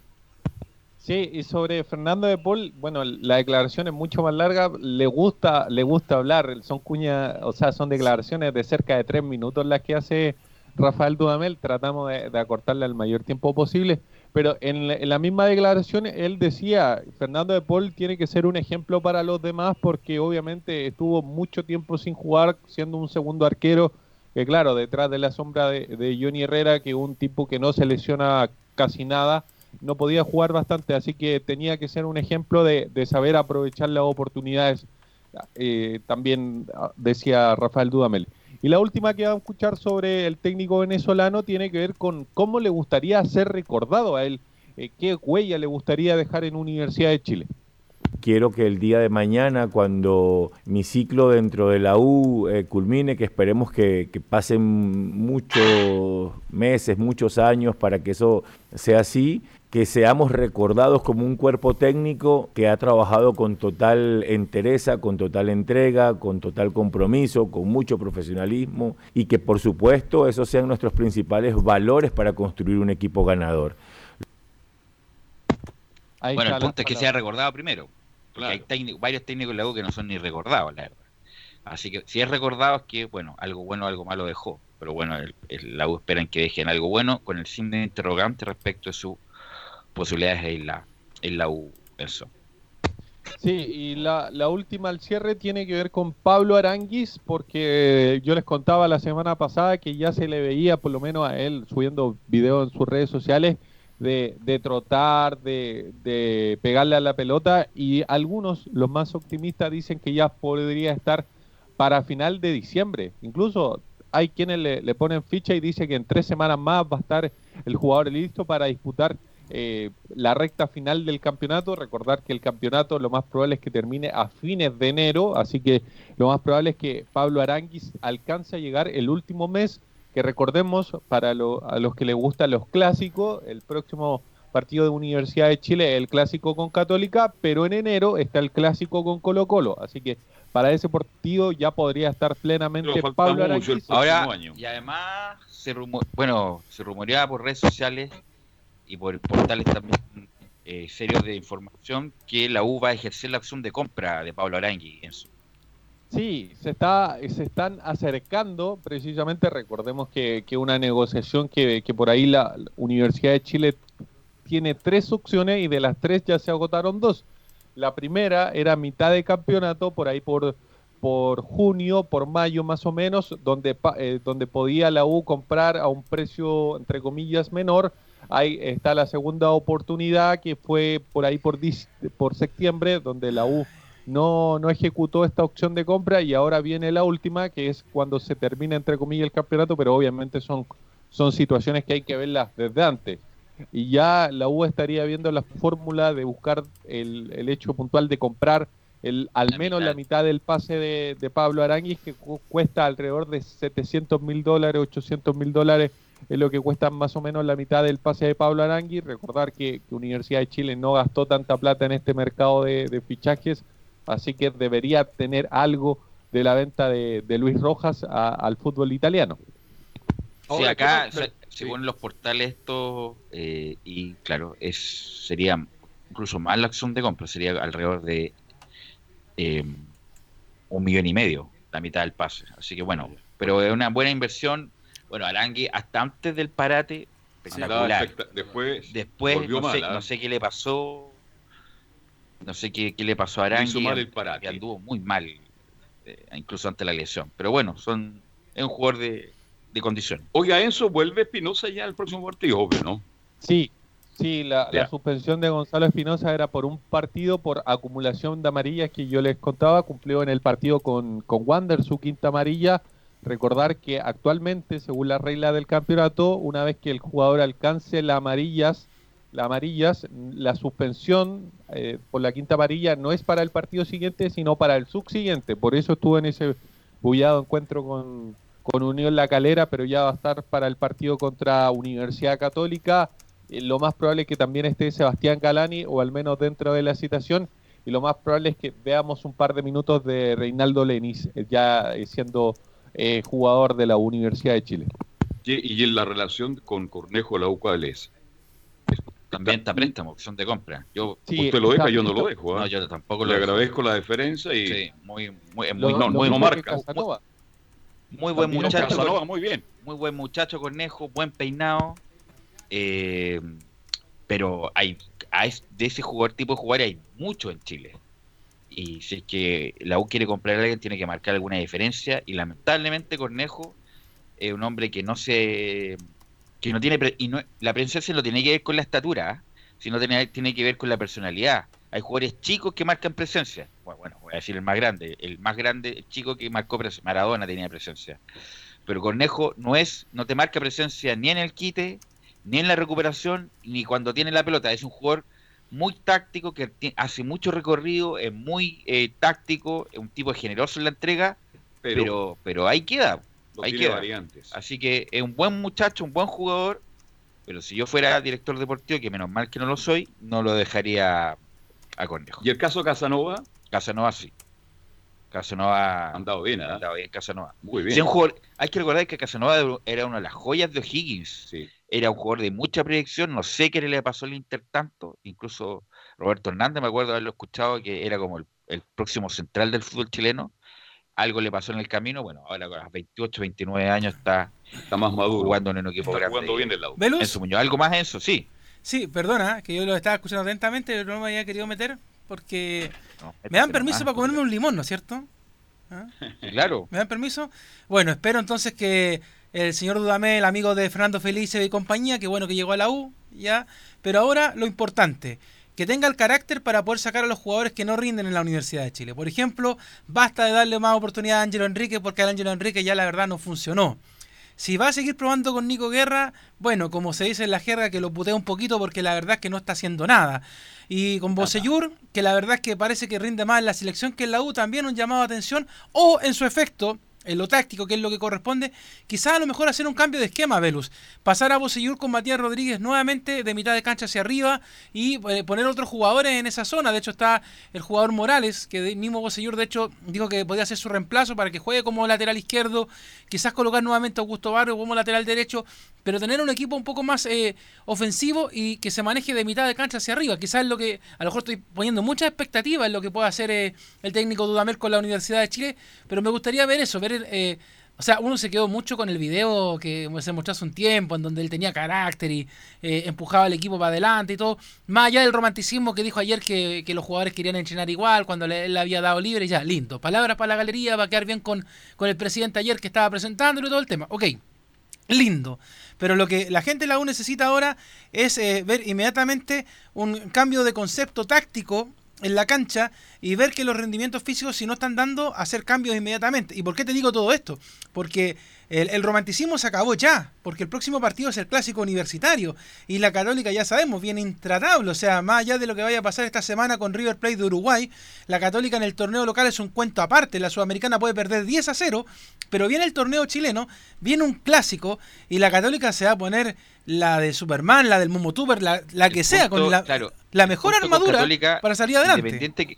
Sí, y sobre Fernando de Paul, bueno, la declaración es mucho más larga, le gusta, le gusta hablar, son cuña, o sea, son declaraciones de cerca de tres minutos las que hace Rafael Dudamel, tratamos de, de acortarle al mayor tiempo posible, pero en la, misma declaración él decía, Fernando de Paul tiene que ser un ejemplo para los demás porque obviamente estuvo mucho tiempo sin jugar, siendo un segundo arquero, que claro, detrás de la sombra de, de Johnny Herrera, que un tipo que no se lesiona casi nada, no podía jugar bastante, así que tenía que ser un ejemplo de, de saber aprovechar las oportunidades, eh, también ah, decía Rafael Dudamel. Y la última que vamos a escuchar sobre el técnico venezolano tiene que ver con cómo le gustaría ser recordado a él, eh, qué huella le gustaría dejar en Universidad de Chile. quiero que el día de mañana, cuando mi ciclo dentro de la U eh, culmine, que esperemos que, que pasen muchos meses, muchos años para que eso sea así, que seamos recordados como un cuerpo técnico que ha trabajado con total entereza, con total entrega, con total compromiso, con mucho profesionalismo y que por supuesto esos sean nuestros principales valores para construir un equipo ganador. Ahí bueno, el punto es que sea recordado primero. Porque hay técnico, varios técnicos en la U que no son ni recordados, la verdad. Así que si es recordado es que, bueno, algo bueno o algo malo dejó. Pero bueno, el, el, la U esperan que dejen algo bueno con el signo de interrogante respecto a su posibilidades en la, en la U, eso. Sí, y la, la, última al cierre tiene que ver con Pablo Aranguis, porque yo les contaba la semana pasada que ya se le veía, por lo menos a él, subiendo videos en sus redes sociales, de, de trotar, de, de, pegarle a la pelota, y algunos, los más optimistas, dicen que ya podría estar para final de diciembre. Incluso hay quienes le, le ponen ficha y dicen que en tres semanas más va a estar el jugador listo para disputar eh, la recta final del campeonato. Recordar que el campeonato lo más probable es que termine a fines de enero, así que lo más probable es que Pablo Aranguis alcance a llegar el último mes, que recordemos para a los que les gustan los clásicos, el próximo partido de Universidad de Chile el clásico con Católica, pero en enero está el clásico con Colo Colo, así que para ese partido ya podría estar plenamente Pablo Aranguis. Ahora, y además se bueno, se rumoreaba por redes sociales y por portales también eh, serios de información que la U va a ejercer la opción de compra de Pablo Arangui. Sí, se, está, se están acercando, precisamente recordemos que, que una negociación que, que por ahí la Universidad de Chile tiene tres opciones y de las tres ya se agotaron dos. La primera era mitad de campeonato, por ahí por, por junio, por mayo más o menos, donde, eh, donde podía la U comprar a un precio, entre comillas, menor Ahí está la segunda oportunidad que fue por ahí por, por septiembre, donde la U no, no ejecutó esta opción de compra y ahora viene la última, que es cuando se termina, entre comillas, el campeonato, pero obviamente son, son situaciones que hay que verlas desde antes. Y ya la U estaría viendo la fórmula de buscar el, el hecho puntual de comprar el, al menos la mitad del pase de, de Pablo Aranguis, que cuesta alrededor de 700 mil dólares, 800 mil dólares es lo que cuesta más o menos la mitad del pase de Pablo Arangui. Recordar que, Universidad de Chile no gastó tanta plata en este mercado de, fichajes, así que debería tener algo de la venta de, Luis Rojas al fútbol italiano. Sí, acá, según los portales estos, eh, y claro, es sería incluso más la acción de compra, sería alrededor de eh, un millón y medio, la mitad del pase. Así que bueno, pero es una buena inversión bueno, Arangui hasta antes del parate, espectacular. después, después no, sé, no, ¿ah? sé, qué le pasó. No sé qué, qué le pasó a Arangui. Mal el parate. Que anduvo muy mal, eh, incluso ante la lesión. Pero bueno, son es un jugador de, de condición. Oiga, Enzo, vuelve Espinosa ya al próximo partido, obvio, ¿no? Sí, Sí, la, la, suspensión de Gonzalo Espinosa era por un partido por acumulación de amarillas que yo les contaba, cumplió en el partido con, con Wander su quinta amarilla, Recordar que actualmente, según la regla del campeonato, una vez que el jugador alcance las amarillas, las amarillas, la suspensión eh, por la quinta amarilla no es para el partido siguiente, sino para el subsiguiente. Por eso estuvo en ese bullado encuentro con, con Unión La Calera, pero ya va a estar para el partido contra Universidad Católica. Eh, lo más probable es que también esté Sebastián Galani, o al menos dentro de la citación, y lo más probable es que veamos un par de minutos de Reinaldo Lenis, eh, ya siendo eh, jugador de la Universidad de Chile. ¿Y en la relación con Cornejo, la U cuál es? También está préstamo, opción de compra. Yo, usted lo deja, yo no lo dejo. ¿ah? No, yo tampoco Le agradezco la defensa y. Sí, muy, muy, muy, no, no, marca. Muy, buen muchacho. muy bien. Muy buen muchacho, Cornejo, buen peinado. Eh, pero hay, hay, de ese jugador tipo de jugador hay mucho en Chile y si es que la U quiere comprar a alguien tiene que marcar alguna diferencia y lamentablemente Cornejo es un hombre que no se que no tiene y no, la presencia no tiene que ver con la estatura sino tiene, tiene que ver con la personalidad. Hay jugadores chicos que marcan presencia. Bueno, voy a decir el más grande el más grande el chico que marcó presencia Maradona tenía presencia. Pero Cornejo no es no te marca presencia ni en el quite ni en la recuperación ni cuando tiene la pelota. Es un jugador muy táctico, que hace mucho recorrido, es muy eh, táctico, es un tipo generoso en la entrega, Pero- pero, pero, ahí queda. No ahí queda. variantes. Así que es un buen muchacho, un buen jugador, pero si yo fuera director deportivo, que menos mal que no lo soy, no lo dejaría a Cornejo. ¿Y el caso Casanova? Casanova sí. Casanova andado bien, ¿ah? andado bien Casanova. Muy bien. Sí, un jugador- hay que recordar que Casanova era una de las joyas de O'Higgins. Sí. Era un jugador de mucha proyección. No sé qué le pasó al Inter tanto. Incluso Roberto Hernández, me acuerdo haberlo escuchado, que era como el, el próximo central del fútbol chileno. Algo le pasó en el camino. Bueno, ahora con los 28, 29 años está, Está más maduro. jugando en un equipo Está grande. jugando bien el lado. Enzo Muñoz. ¿Algo más, Enzo? Sí. Sí, perdona, que yo lo estaba escuchando atentamente, pero no me había querido meter porque No, me dan permiso para comerme un limón, ¿no es cierto? ¿Ah? Sí, Claro. ¿Me dan permiso? Bueno, espero entonces que el señor Dudamel, amigo de Fernando Felice y compañía, que bueno que llegó a la U, ya. Pero ahora lo importante, que tenga el carácter para poder sacar a los jugadores que no rinden en la Universidad de Chile. Por ejemplo, basta de darle más oportunidad a Ángelo Enrique porque al Ángelo Enrique ya la verdad no funcionó. Si va a seguir probando con Nico Guerra, bueno, como se dice en la jerga, que lo putea un poquito porque la verdad es que no está haciendo nada. Y con Bocellur, que la verdad es que parece que rinde más en la selección que en la U, también un llamado de atención. O en su efecto, en lo táctico, que es lo que corresponde, quizás a lo mejor hacer un cambio de esquema, Velus. Pasar a Bocellur con Matías Rodríguez nuevamente de mitad de cancha hacia arriba y eh, poner otros jugadores en esa zona. De hecho, está el jugador Morales, que de- mismo Bocellur, de hecho, dijo que podía hacer su reemplazo para que juegue como lateral izquierdo. Quizás colocar nuevamente a Augusto Barrio como lateral derecho, pero tener un equipo un poco más eh, ofensivo y que se maneje de mitad de cancha hacia arriba. Quizás lo que, a lo mejor estoy poniendo muchas expectativas en lo que pueda hacer eh, el técnico Dudamel con la Universidad de Chile, pero me gustaría ver eso, ver, eh, o sea, uno se quedó mucho con el video que se mostró hace un tiempo, en donde él tenía carácter y eh, empujaba al equipo para adelante y todo, más allá del romanticismo que dijo ayer que, los jugadores querían entrenar igual cuando le, él le había dado libre, y ya, lindo. Palabras para la galería, va a quedar bien con, con el presidente ayer que estaba presentándolo y todo el tema. Ok, lindo. Pero lo que la gente de la U necesita ahora es eh, ver inmediatamente un cambio de concepto táctico en la cancha y ver que los rendimientos físicos si no están dando hacer cambios inmediatamente. ¿Y por qué te digo todo esto? Porque el, el romanticismo se acabó ya, porque el próximo partido es el clásico universitario y la católica ya sabemos, viene intratable, o sea, más allá de lo que vaya a pasar esta semana con River Plate de Uruguay, la católica en el torneo local es un cuento aparte, la sudamericana puede perder 10 a 0, pero viene el torneo chileno, viene un clásico y la católica se va a poner la de Superman, la del Momotuber, la, la que sea, con la, claro, la mejor armadura para salir adelante. Independiente que,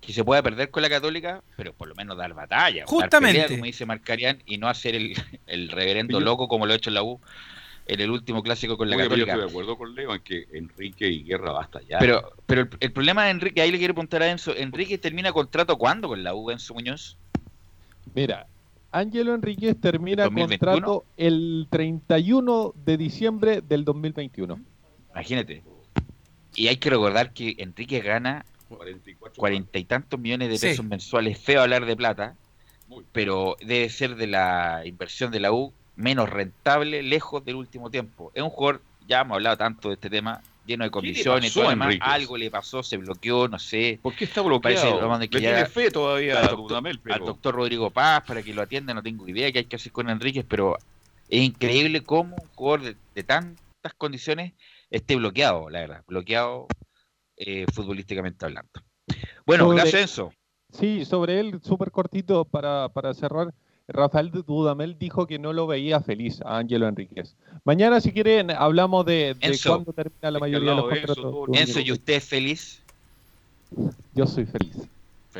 que se pueda perder con la Católica, pero por lo menos dar batalla. dar Justamente. pelea, como dice Marcarian, y no hacer el, [laughs] el reverendo Yo- loco como lo ha hecho en la U en el último clásico con la Oye, pero yo Católica. estoy de acuerdo con Leo en que Enrique y Guerra basta ya. Pero, pero el, el problema de Enrique, ahí le quiero preguntar a Enzo, ¿Enrique termina contrato cuándo con la U, Enzo Muñoz? Mira, Ángelo Enríquez termina 2021. contrato el 31 de diciembre del 2021. Imagínate. Y hay que recordar que Enrique gana 44. Cuarenta y tantos millones de Sí. pesos mensuales, feo hablar de plata, pero debe ser de la inversión de la U menos rentable, lejos del último tiempo. Es un jugador, ya hemos hablado tanto de este tema, lleno de condiciones, pasó todo demás. Algo le pasó, se bloqueó, no sé. ¿Por qué está Parece bloqueado? Le que tiene fe todavía al doctor, Dudamel, pero... al doctor Rodrigo Paz para que lo atienda, no tengo idea qué hay que hacer con Enríquez, pero es increíble cómo un jugador de, de tantas condiciones esté bloqueado, la verdad, bloqueado eh, futbolísticamente hablando. Bueno, Sobre- gracias Enzo. Sí, sobre él, súper cortito para, para cerrar. Rafael Dudamel dijo que no lo veía feliz a Ángelo Enríquez. Mañana, si quieren, hablamos de, de Enzo. cuándo termina la mayoría de los contratos. Enzo, ¿y usted es feliz? Yo soy feliz.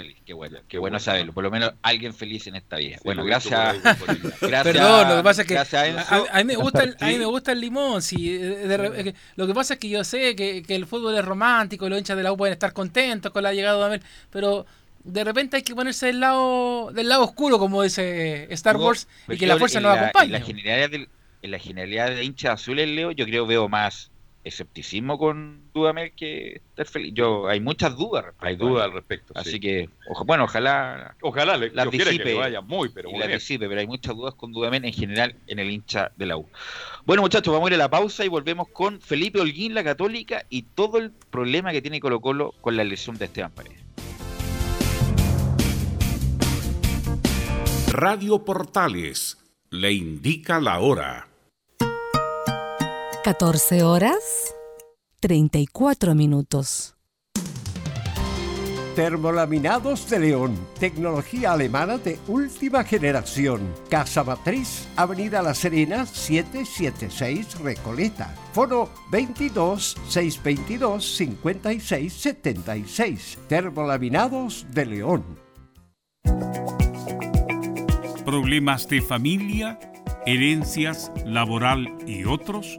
Feliz, qué bueno, qué bueno saberlo, por lo menos alguien feliz en esta vida. Sí, bueno, gracias. [laughs] gracias Perdón, lo que pasa es que gracias, a, Enzo. a- a mí me gusta el, a mí me gusta el limón. Sí, de- de que lo que pasa es que yo sé que, que el fútbol es romántico, los hinchas de la U pueden estar contentos con la llegada de Dudamel, pero de repente hay que ponerse del lado del lado oscuro, como dice Star No, Wars, y que la fuerza nos acompañe. En la generalidad, del- en la generalidad de hinchas azules, Leo, yo creo veo más escepticismo con Dudamel que estar feliz. Yo, hay muchas dudas. respecto Hay dudas al respecto. Así sí. que, oja- bueno, ojalá Ojalá le, las que disipe. le vaya muy, pero muy la bien. disipe, pero hay muchas dudas con Dudamel en general en el hincha de la U. Bueno, muchachos, vamos a ir a la pausa y volvemos con Felipe Holguín, la Católica, y todo el problema que tiene Colo Colo con la lesión de Esteban Paredes. Radio Portales le indica la hora. 14 horas 34 minutos. Termolaminados de León, tecnología alemana de última generación. Casa Matriz, Avenida La Serena, 776 Recoleta. Foro 22 622 56 76. Termolaminados de León. ¿Problemas de familia, herencias, laboral y otros?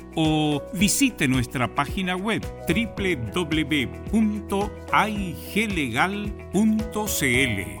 o visite nuestra página web www.aiglegal.cl.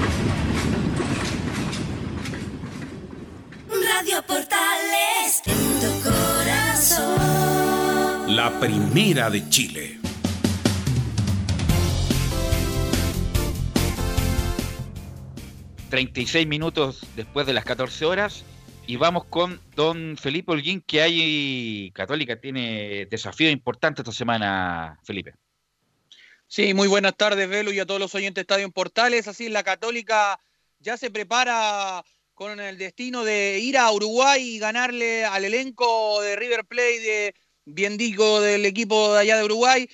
Radio Portales en tu corazón. La primera de Chile. ...36 minutos después de las 14 horas... ...y vamos con don Felipe Holguín... ...que hay... Católica tiene desafío importante esta semana, Felipe. Sí, muy buenas tardes, Velo, y a todos los oyentes de Estadio en Portales. Así la Católica ya se prepara con el destino de ir a Uruguay y ganarle al elenco de River Plate, de bien digo, del equipo de allá de Uruguay.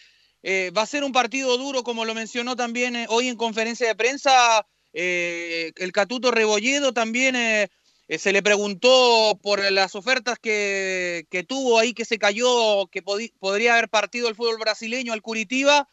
Eh, va a ser un partido duro, como lo mencionó también eh, hoy en conferencia de prensa eh, el Catuto Rebolledo. También se le preguntó por las ofertas que, que tuvo ahí, que se cayó, que podría haber partido el fútbol brasileño al Curitiba.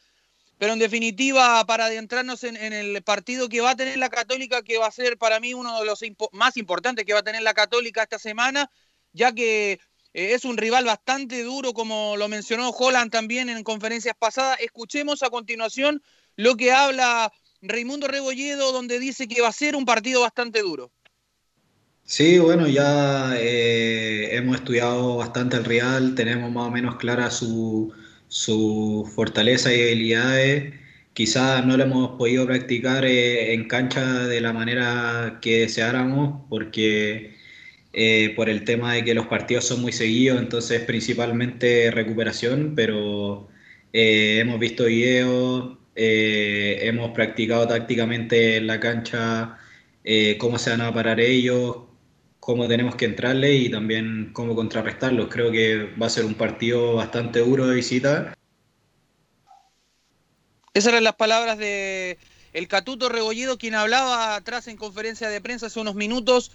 Pero en definitiva, para adentrarnos en, el partido que va a tener la Católica, que va a ser para mí uno de los más importantes que va a tener la Católica esta semana, ya que eh, es un rival bastante duro, como lo mencionó Holland también en conferencias pasadas. Escuchemos a continuación lo que habla Raimundo Rebolledo, donde dice que va a ser un partido bastante duro. Sí, bueno, ya eh, hemos estudiado bastante el Real, tenemos más o menos clara su, su fortaleza y debilidades. Quizás no lo hemos podido practicar eh, en cancha de la manera que deseáramos, porque eh, por el tema de que los partidos son muy seguidos, entonces principalmente recuperación, pero eh, hemos visto videos, hemos practicado tácticamente en la cancha cómo se van a parar ellos, cómo tenemos que entrarle y también cómo contrarrestarlos. Creo que va a ser un partido bastante duro de visita. Esas eran las palabras de el Catuto Rebolledo, quien hablaba atrás en conferencia de prensa hace unos minutos,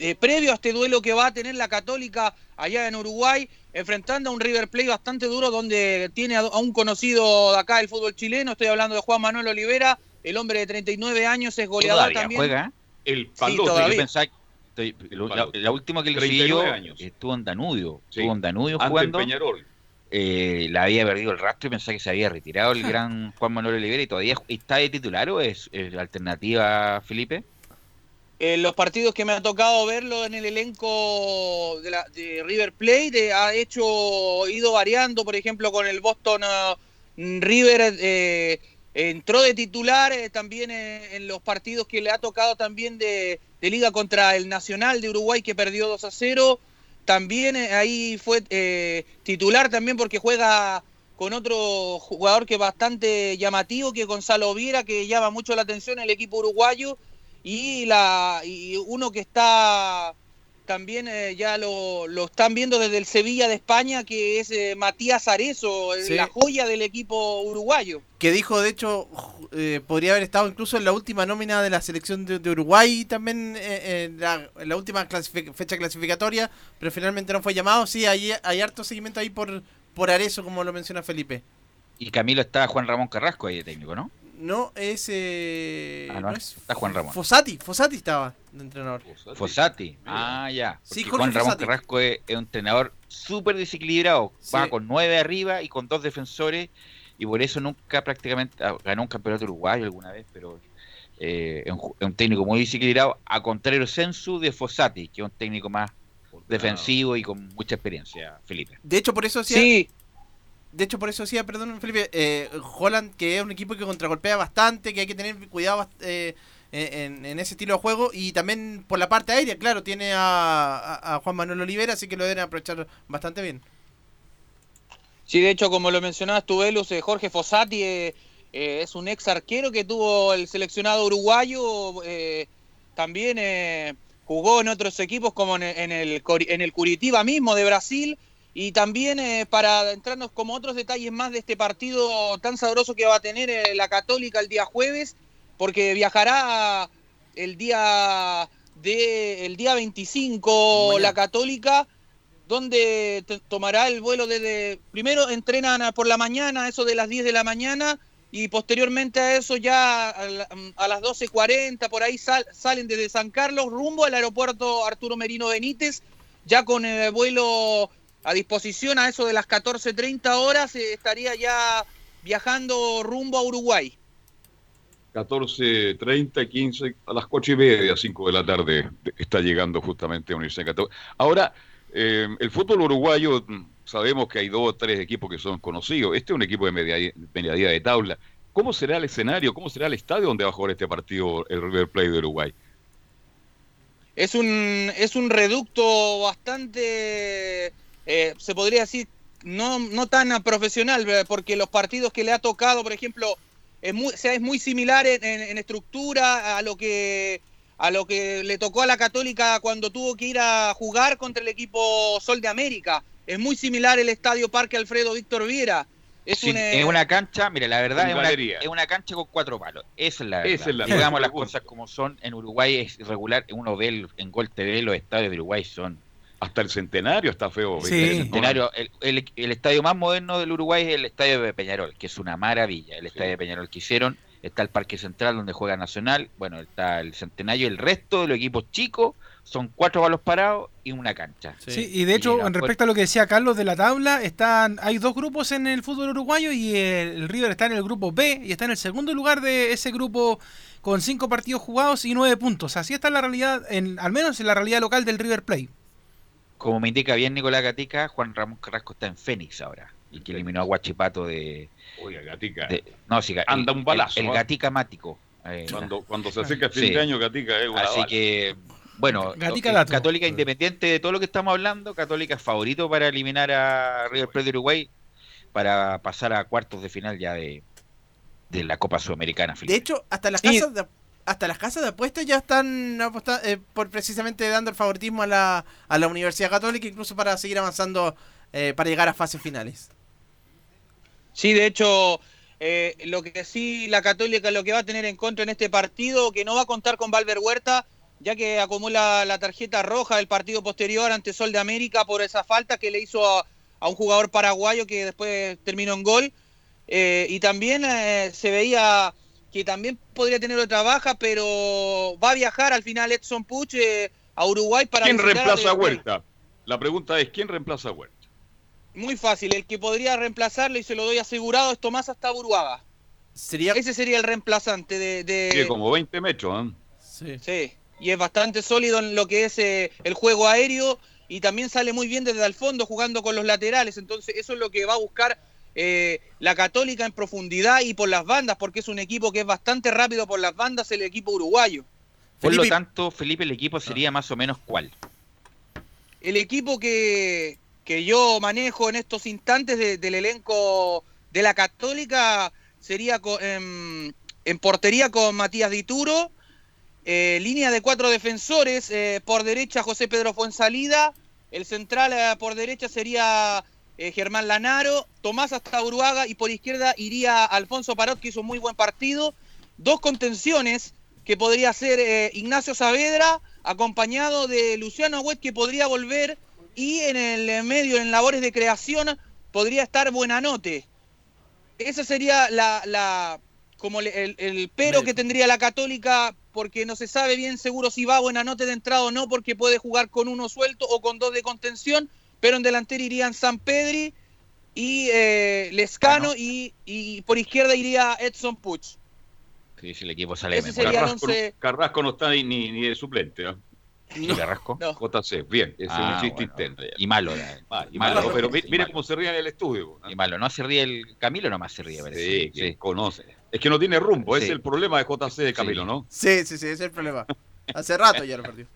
eh, previo a este duelo que va a tener la Católica allá en Uruguay, enfrentando a un River Plate bastante duro, donde tiene a, un conocido de acá del fútbol chileno, estoy hablando de Juan Manuel Olivera, el hombre de 39 años, es goleador Todavía también. juega. El Sí, palote. todavía. Yo pensaba que- estoy- lo- la, última que le seguí yo 39 años. estuvo en Danubio. Sí. Estuvo en Danubio jugando. Peñarol. eh, la había perdido el rastro y pensaba que se había retirado el [laughs] gran Juan Manuel Olivera y todavía está de titular o es, es alternativa, Felipe. En los partidos que me ha tocado verlo en el elenco de, la- de River Plate, eh, ha hecho, ido variando, por ejemplo, con el Boston ah, River, eh, entró de titular eh, también eh, en los partidos que le ha tocado también de, de liga contra el Nacional de Uruguay que perdió 2 a 0. También eh, ahí fue eh, titular también porque juega con otro jugador que es bastante llamativo, que Gonzalo Viera, que llama mucho la atención el equipo uruguayo y la y uno que está también eh, ya lo, lo están viendo desde el Sevilla de España que es eh, Matías Arezo, eh, Sí. la joya del equipo uruguayo. Que dijo, de hecho, eh, podría haber estado incluso en la última nómina de la selección de, de Uruguay, también eh, en, la, en la última clasific- fecha clasificatoria, pero finalmente no fue llamado. Sí, hay, hay harto seguimiento ahí por, por Arezo, como lo menciona Felipe. Y Camilo está Juan Ramón Carrasco ahí de técnico, ¿no? No, es... eh, Ah, no, no es está Juan Ramón. Fosati, Fosati estaba de entrenador. Fossati. Ah, ya. Sí, Porque Jorge Juan Ramón Fossati. Carrasco es, es un entrenador súper desequilibrado. Va con nueve arriba y con dos defensores. Y por eso nunca prácticamente ah, ganó un campeonato uruguayo alguna vez, pero eh, es, un, ju- es un técnico muy desequilibrado. A contrario Sensu de Fossati, que es un técnico más defensivo y con mucha experiencia, Felipe. De hecho, por eso decía... Sí. De hecho, por eso decía, perdón, Felipe, eh, Holland, que es un equipo que contragolpea bastante, que hay que tener cuidado bast- eh, en, ese estilo de juego. Y también por la parte aérea, claro, tiene a, Juan Manuel Olivera, así que lo deben aprovechar bastante bien. Sí, de hecho, como lo mencionabas tú, Velus, eh, Jorge Fossati eh, eh, es un ex arquero que tuvo el seleccionado uruguayo. eh, también eh, jugó en otros equipos como en, en el, en el Curitiba mismo de Brasil. Y también eh, para entrarnos como otros detalles más de este partido tan sabroso que va a tener eh, la Católica el día jueves, porque viajará el día de el día 25 la Católica donde tomará el vuelo desde primero entrenan por la mañana eso de las 10 de la mañana y posteriormente a eso ya a, la- a las 12.40 por ahí sal- salen desde San Carlos rumbo al aeropuerto Arturo Merino Benítez ya con el vuelo a disposición a eso de las 14.30 horas eh, estaría ya viajando rumbo a Uruguay 14, 30, 15, a las 8 y media, 5 de la tarde, está llegando justamente a Universidad Católica. Ahora, eh, el fútbol uruguayo, mm, sabemos que hay dos o tres equipos que son conocidos. Este es un equipo de media- mediadía de tabla. ¿Cómo será el escenario, cómo será el estadio donde va a jugar este partido el River Plate de Uruguay? es un es un reducto bastante eh, se podría decir no no tan profesional porque los partidos que le ha tocado por ejemplo es muy, o sea, es muy similar en, en- en estructura a lo que a lo que le tocó a la Católica cuando tuvo que ir a jugar contra el equipo Sol de América es muy similar el Estadio Parque Alfredo Víctor Viera es Sí, un, eh, es una cancha, mira, la verdad es una, es una cancha con cuatro palos. Esa es la verdad. Esa es la Digamos las cosas como son. En Uruguay es irregular. Uno ve el- en Gol TV los estadios de Uruguay son. Hasta el centenario está feo. Sí. El centenario, el, el- el estadio más moderno del Uruguay es el estadio de Peñarol, que es una maravilla. El estadio de Peñarol que hicieron. Está el Parque Central donde juega Nacional. Bueno, está el centenario. El resto de los equipos chicos son cuatro palos parados y una cancha. Sí, y de hecho, en respecto a lo que decía Carlos de la tabla, están hay dos grupos en el fútbol uruguayo y el, el River está en el grupo B y está en el segundo lugar de ese grupo con cinco partidos jugados y nueve puntos. Así está la realidad, en, al menos en la realidad local del River Plate. Como me indica bien Nicolás Gatica, Juan Ramón Carrasco está en Fénix ahora. Y que eliminó a Guachipato de. Oiga, Gatica. de- no, sí, Anda el- un balazo, El, el ¿ah? Gatica Mático. eh, Cuando, cuando se acerca el fin Sí. de año, Gatica es una Así que, bueno, Gatica eh. Católica independiente de todo lo que estamos hablando, Católica es favorito para eliminar a River Plate de Uruguay para pasar a cuartos de final ya de, de la Copa Sudamericana. De Felipe. hecho, hasta las Sí. casas de, hasta las casas de apuestas ya están aposta- eh, por precisamente dando el favoritismo a la, a la Universidad Católica, incluso para seguir avanzando eh, para llegar a fases finales. Sí, de hecho, eh, lo que sí la Católica lo que va a tener en contra en este partido, que no va a contar con Valver Huerta, ya que acumula la tarjeta roja del partido posterior ante Sol de América por esa falta que le hizo a, un jugador paraguayo que después terminó en gol. Y también se veía que también podría tener otra baja, pero va a viajar al final Edson Puch eh, a Uruguay para ¿Quién reemplaza a. Huerta? La pregunta es, ¿quién reemplaza a Huerta? Muy fácil, el que podría reemplazarlo y se lo doy asegurado es Tomás hasta Buruaga. Sería... Ese sería el reemplazante de... de- Tiene como 20 metros, ¿eh? Sí. Sí, y es bastante sólido en lo que es eh, el juego aéreo y también sale muy bien desde el fondo jugando con los laterales. Entonces, eso es lo que va a buscar eh, la Católica en profundidad y por las bandas, porque es un equipo que es bastante rápido por las bandas, el equipo uruguayo. Por lo tanto, Felipe, el equipo sería más o menos cuál. El equipo que, que yo manejo en estos instantes de- del elenco de la Católica sería co- en, en portería con Matías Dituro, eh, línea de cuatro defensores, eh, por derecha José Pedro Fuensalida, el central eh, por derecha sería eh, Germán Lanaro, Tomás hasta Uruaga y por izquierda iría Alfonso Parot, que hizo un muy buen partido. Dos contenciones que podría ser eh, Ignacio Saavedra, acompañado de Luciano Agüet, que podría volver, y en el eh, medio, en labores de creación, podría estar Buenanote. Esa sería la, la como el, el pero que tendría la Católica, porque no se sabe bien seguro si va Buenanote de entrada o no, porque puede jugar con uno suelto o con dos de contención, pero en delantera irían San Pedri y eh, Lescano, y, y por izquierda iría Edson Puch. Sí, si el equipo sale Ese sería Carrasco, no- Carrasco no está ni, ni, ni de suplente, ¿eh? ¿Y Carrasco? JC, bien, ese Ah, es un chiste bueno. interno. ya. Y malo. eh. [laughs] Ah, y Malo, malo, pero mi- y mire malo. cómo se ríe en el estudio. ¿eh? Y malo, no se ríe el Camilo, nomás se ríe, parece. Sí, que conoce. Es que no tiene rumbo, Sí. es el problema de JC de Camilo, ¿no? Sí, sí, sí, ese es el problema. Hace rato [laughs] ya lo perdió.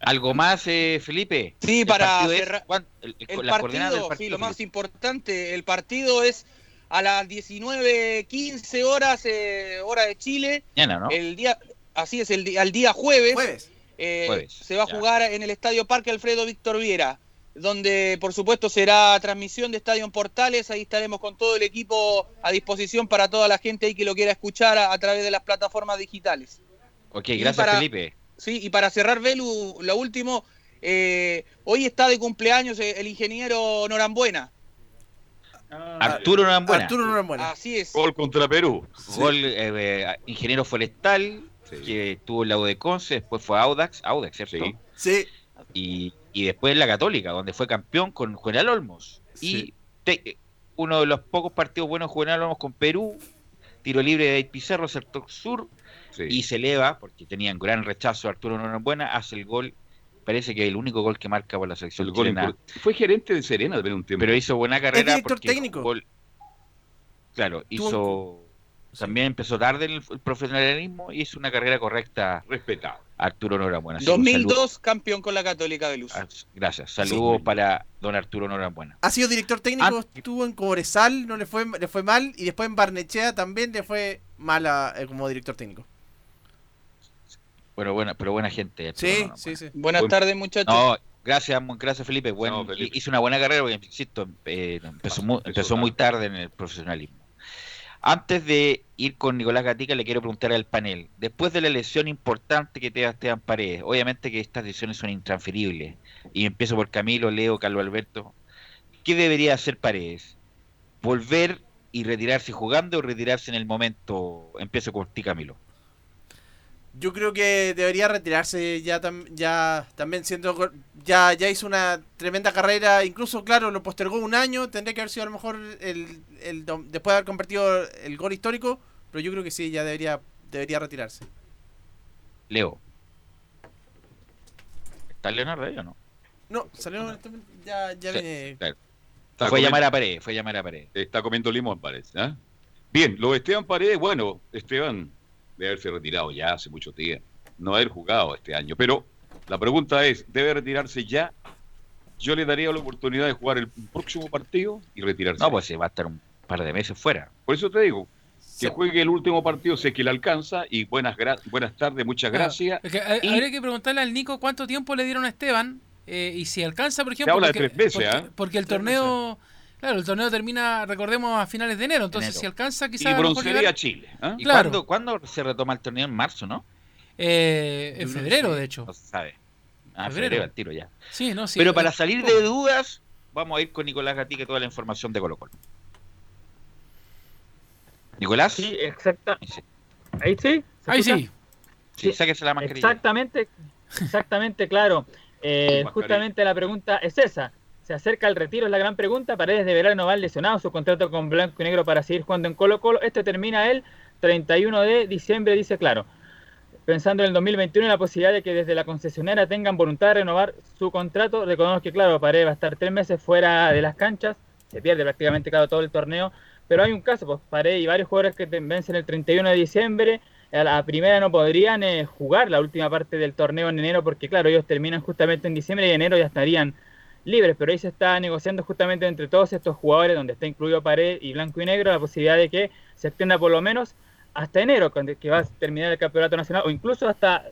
¿Algo más, eh, Felipe? Sí, ¿El para cerrar- ¿Cuán- el- partido, sí, lo más importante, el partido es a las 19.15 horas, eh, hora de Chile. Mañana, ¿no? El día, así es, el día, al día jueves. Jueves. eh, Jueves, se va a ya. jugar en el Estadio Parque Alfredo Víctor Viera, donde por supuesto será transmisión de Estadio en Portales. Ahí estaremos con todo el equipo a disposición para toda la gente ahí que lo quiera escuchar a, a través de las plataformas digitales. Ok, Y gracias, para- Felipe. Sí, y para cerrar, Velu, lo último, eh, hoy está de cumpleaños el ingeniero Norambuena. Arturo Norambuena. Arturo Norambuena. Así es. Gol contra Perú. Gol, eh, eh, ingeniero forestal, que tuvo el lado de Conce, después fue Audax, Audax, ¿cierto? Sí. Sí. Y, y después la Católica, donde fue campeón con Juvenal Olmos. Sí. Y te- uno de los pocos partidos buenos de Juvenal Olmos con Perú, tiro libre de Pizarro, sector sur, Sí. y se eleva, porque tenían gran rechazo Arturo Norambuena, hace el gol, parece que el único gol que marca por la selección El chilena. Fue gerente de Serena de un tiempo. Pero hizo buena carrera. director porque técnico. Claro, hizo. También empezó tarde en el, el profesionalismo y hizo una carrera correcta. Respetado. Arturo Norambuena. Así que un 2002 saludo- campeón con la Católica de Luz. ah, Gracias. Saludos para don Arturo Norambuena. Ha sido director técnico, Ah. estuvo en Cobresal, no le fue, le fue mal, y después en Barnechea también le fue mal a- eh, como director técnico. Bueno, buena, pero buena gente. Sí, sí, sí. Buenas Buen- tardes, muchachos. No, gracias, gracias Felipe. Bueno, No, Felipe. hizo una buena carrera porque, insisto, eh, empezó, mu- empezó empezó muy tarde en el profesionalismo. Antes de ir con Nicolás Gatica, le quiero preguntar al panel. Después de la lesión importante que te da Esteban Paredes, obviamente que estas lesiones son intransferibles. Y empiezo por Camilo, Leo, Carlos Alberto. ¿Qué debería hacer Paredes? ¿Volver y retirarse jugando o retirarse en el momento? Empiezo por ti, Camilo. Yo creo que debería retirarse ya, tam- ya también siendo ya ya hizo una tremenda carrera, incluso claro, lo postergó un año, tendría que haber sido a lo mejor el, el después de haber convertido el gol histórico, pero yo creo que sí, ya debería debería retirarse. Leo. ¿Está Leonardo ahí o no? No, salió ya ya Sí, viene Está Fue comiendo- llamar a Paredes, fue llamar a Paredes. Está comiendo limón, parece. ¿ah? Bien, lo de Esteban Paredes, bueno, Esteban debe haberse retirado ya hace mucho tiempo. No haber jugado este año. Pero la pregunta es, ¿debe retirarse ya? Yo le daría la oportunidad de jugar el próximo partido y retirarse. No, pues se va a estar un par de meses fuera. Por eso te digo, que juegue el último partido, sé que le alcanza y buenas gra- buenas tardes, muchas Claro. gracias. Es que, eh, Y- Habría que preguntarle al Nico cuánto tiempo le dieron a Esteban eh, y si alcanza, por ejemplo. habla de porque, tres veces, porque, ¿ah? porque el Tres torneo. Claro, el torneo termina, recordemos, a finales de enero. Entonces, Enero. si alcanza, Y quizás. a mejor broncería llegar- Chile. ¿Y Claro. cuándo, cuándo se retoma el torneo? En marzo, ¿no? Eh, en febrero, de hecho. No se sabe. Ah, Febrero. febrero, al tiro ya. Sí, no, sí. Pero eh, para salir de dudas, vamos a ir con Nicolás Gatica toda la información de Colo Colo. Nicolás, Sí, exacta. Ahí sí. ¿Se Ahí sí. sí, sáquese la mascarilla. Exactamente, exactamente, claro. [laughs] Eh, justamente la pregunta es esa. Se acerca el retiro, es la gran pregunta. Paredes deberá renovar lesionado su contrato con Blanco y Negro para seguir jugando en Colo Colo. Este termina el 31 de diciembre, dice claro. Pensando en el 2021 y la posibilidad de que desde la concesionera tengan voluntad de renovar su contrato, recordemos que claro, Paredes va a estar tres meses fuera de las canchas, se pierde prácticamente cada todo el torneo, pero hay un caso, pues Paredes y varios jugadores que vencen el 31 de diciembre, a la primera no podrían eh, jugar la última parte del torneo en enero porque claro, ellos terminan justamente en diciembre y en enero ya estarían libres, pero ahí se está negociando justamente entre todos estos jugadores, donde está incluido Pared y Blanco y Negro, la posibilidad de que se extienda por lo menos hasta enero, que va a terminar el campeonato nacional, o incluso hasta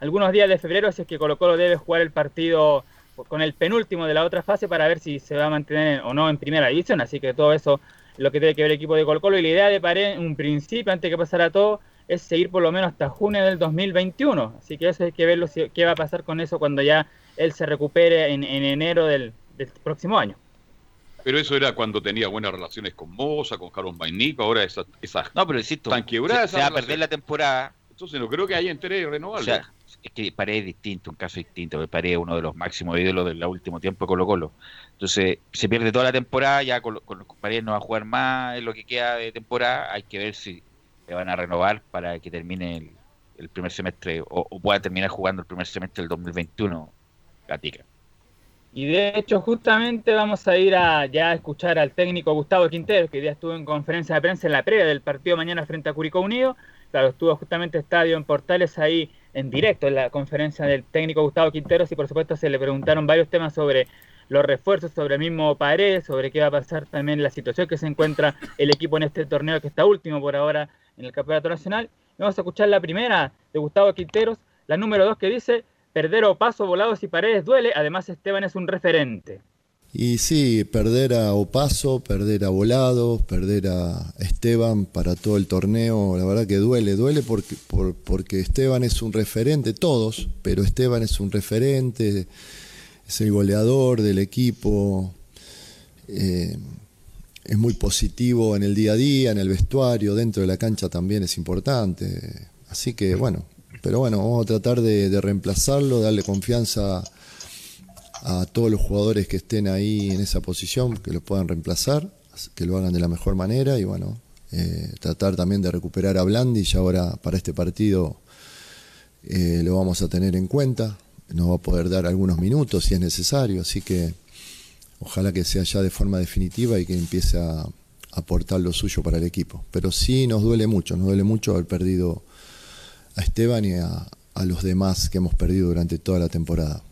algunos días de febrero, si es que Colo Colo debe jugar el partido con el penúltimo de la otra fase para ver si se va a mantener o no en primera división, así que todo eso es lo que tiene que ver el equipo de Colo Colo, y la idea de Pared, en un principio, antes que pasara todo, es seguir por lo menos hasta junio del 2021, así que eso hay que ver qué va a pasar con eso cuando ya él se recupere en, enero del, próximo año. Pero eso era cuando tenía buenas relaciones con Moza, con Carlos Mainico, ahora esas, esas no, pero insisto, están quebradas. Se, va a perder la temporada. Entonces no creo que haya interés renovable. O sea, es que Paredes es distinto, un caso distinto. Paredes es uno de los máximos ídolos del último tiempo de Colo Colo. Entonces se pierde toda la temporada, ya con, con los Paredes no va a jugar más en lo que queda de temporada. Hay que ver si le van a renovar para que termine el, primer semestre o, o, pueda terminar jugando el primer semestre del 2021 Y de hecho, justamente vamos a ir a ya a escuchar al técnico Gustavo Quintero, que ya estuvo en conferencia de prensa en la previa del partido mañana frente a Curicó Unido. Claro, estuvo justamente Estadio en Portales ahí en directo en la conferencia del técnico Gustavo Quinteros y por supuesto se le preguntaron varios temas sobre los refuerzos, sobre el mismo Pared, sobre qué va a pasar también la situación que se encuentra el equipo en este torneo que está último por ahora en el Campeonato Nacional. Vamos a escuchar la primera de Gustavo Quinteros, la número dos que dice Perder a Opaso, Volados y Paredes duele, además Esteban es un referente. Y sí, perder a Opaso, perder a Volados, perder a Esteban para todo el torneo, la verdad que duele, duele porque, porque Esteban es un referente, todos, pero Esteban es un referente, es el goleador del equipo, eh, es muy positivo en el día a día, en el vestuario, dentro de la cancha también es importante. Así que bueno, pero bueno, vamos a tratar de, reemplazarlo, darle confianza a todos los jugadores que estén ahí en esa posición, que lo puedan reemplazar, que lo hagan de la mejor manera y bueno, eh, tratar también de recuperar a Blandi y ahora para este partido eh, lo vamos a tener en cuenta, nos va a poder dar algunos minutos si es necesario, así que ojalá que sea ya de forma definitiva y que empiece a aportar lo suyo para el equipo. Pero sí nos duele mucho, nos duele mucho haber perdido a Esteban y a, los demás que hemos perdido durante toda la temporada.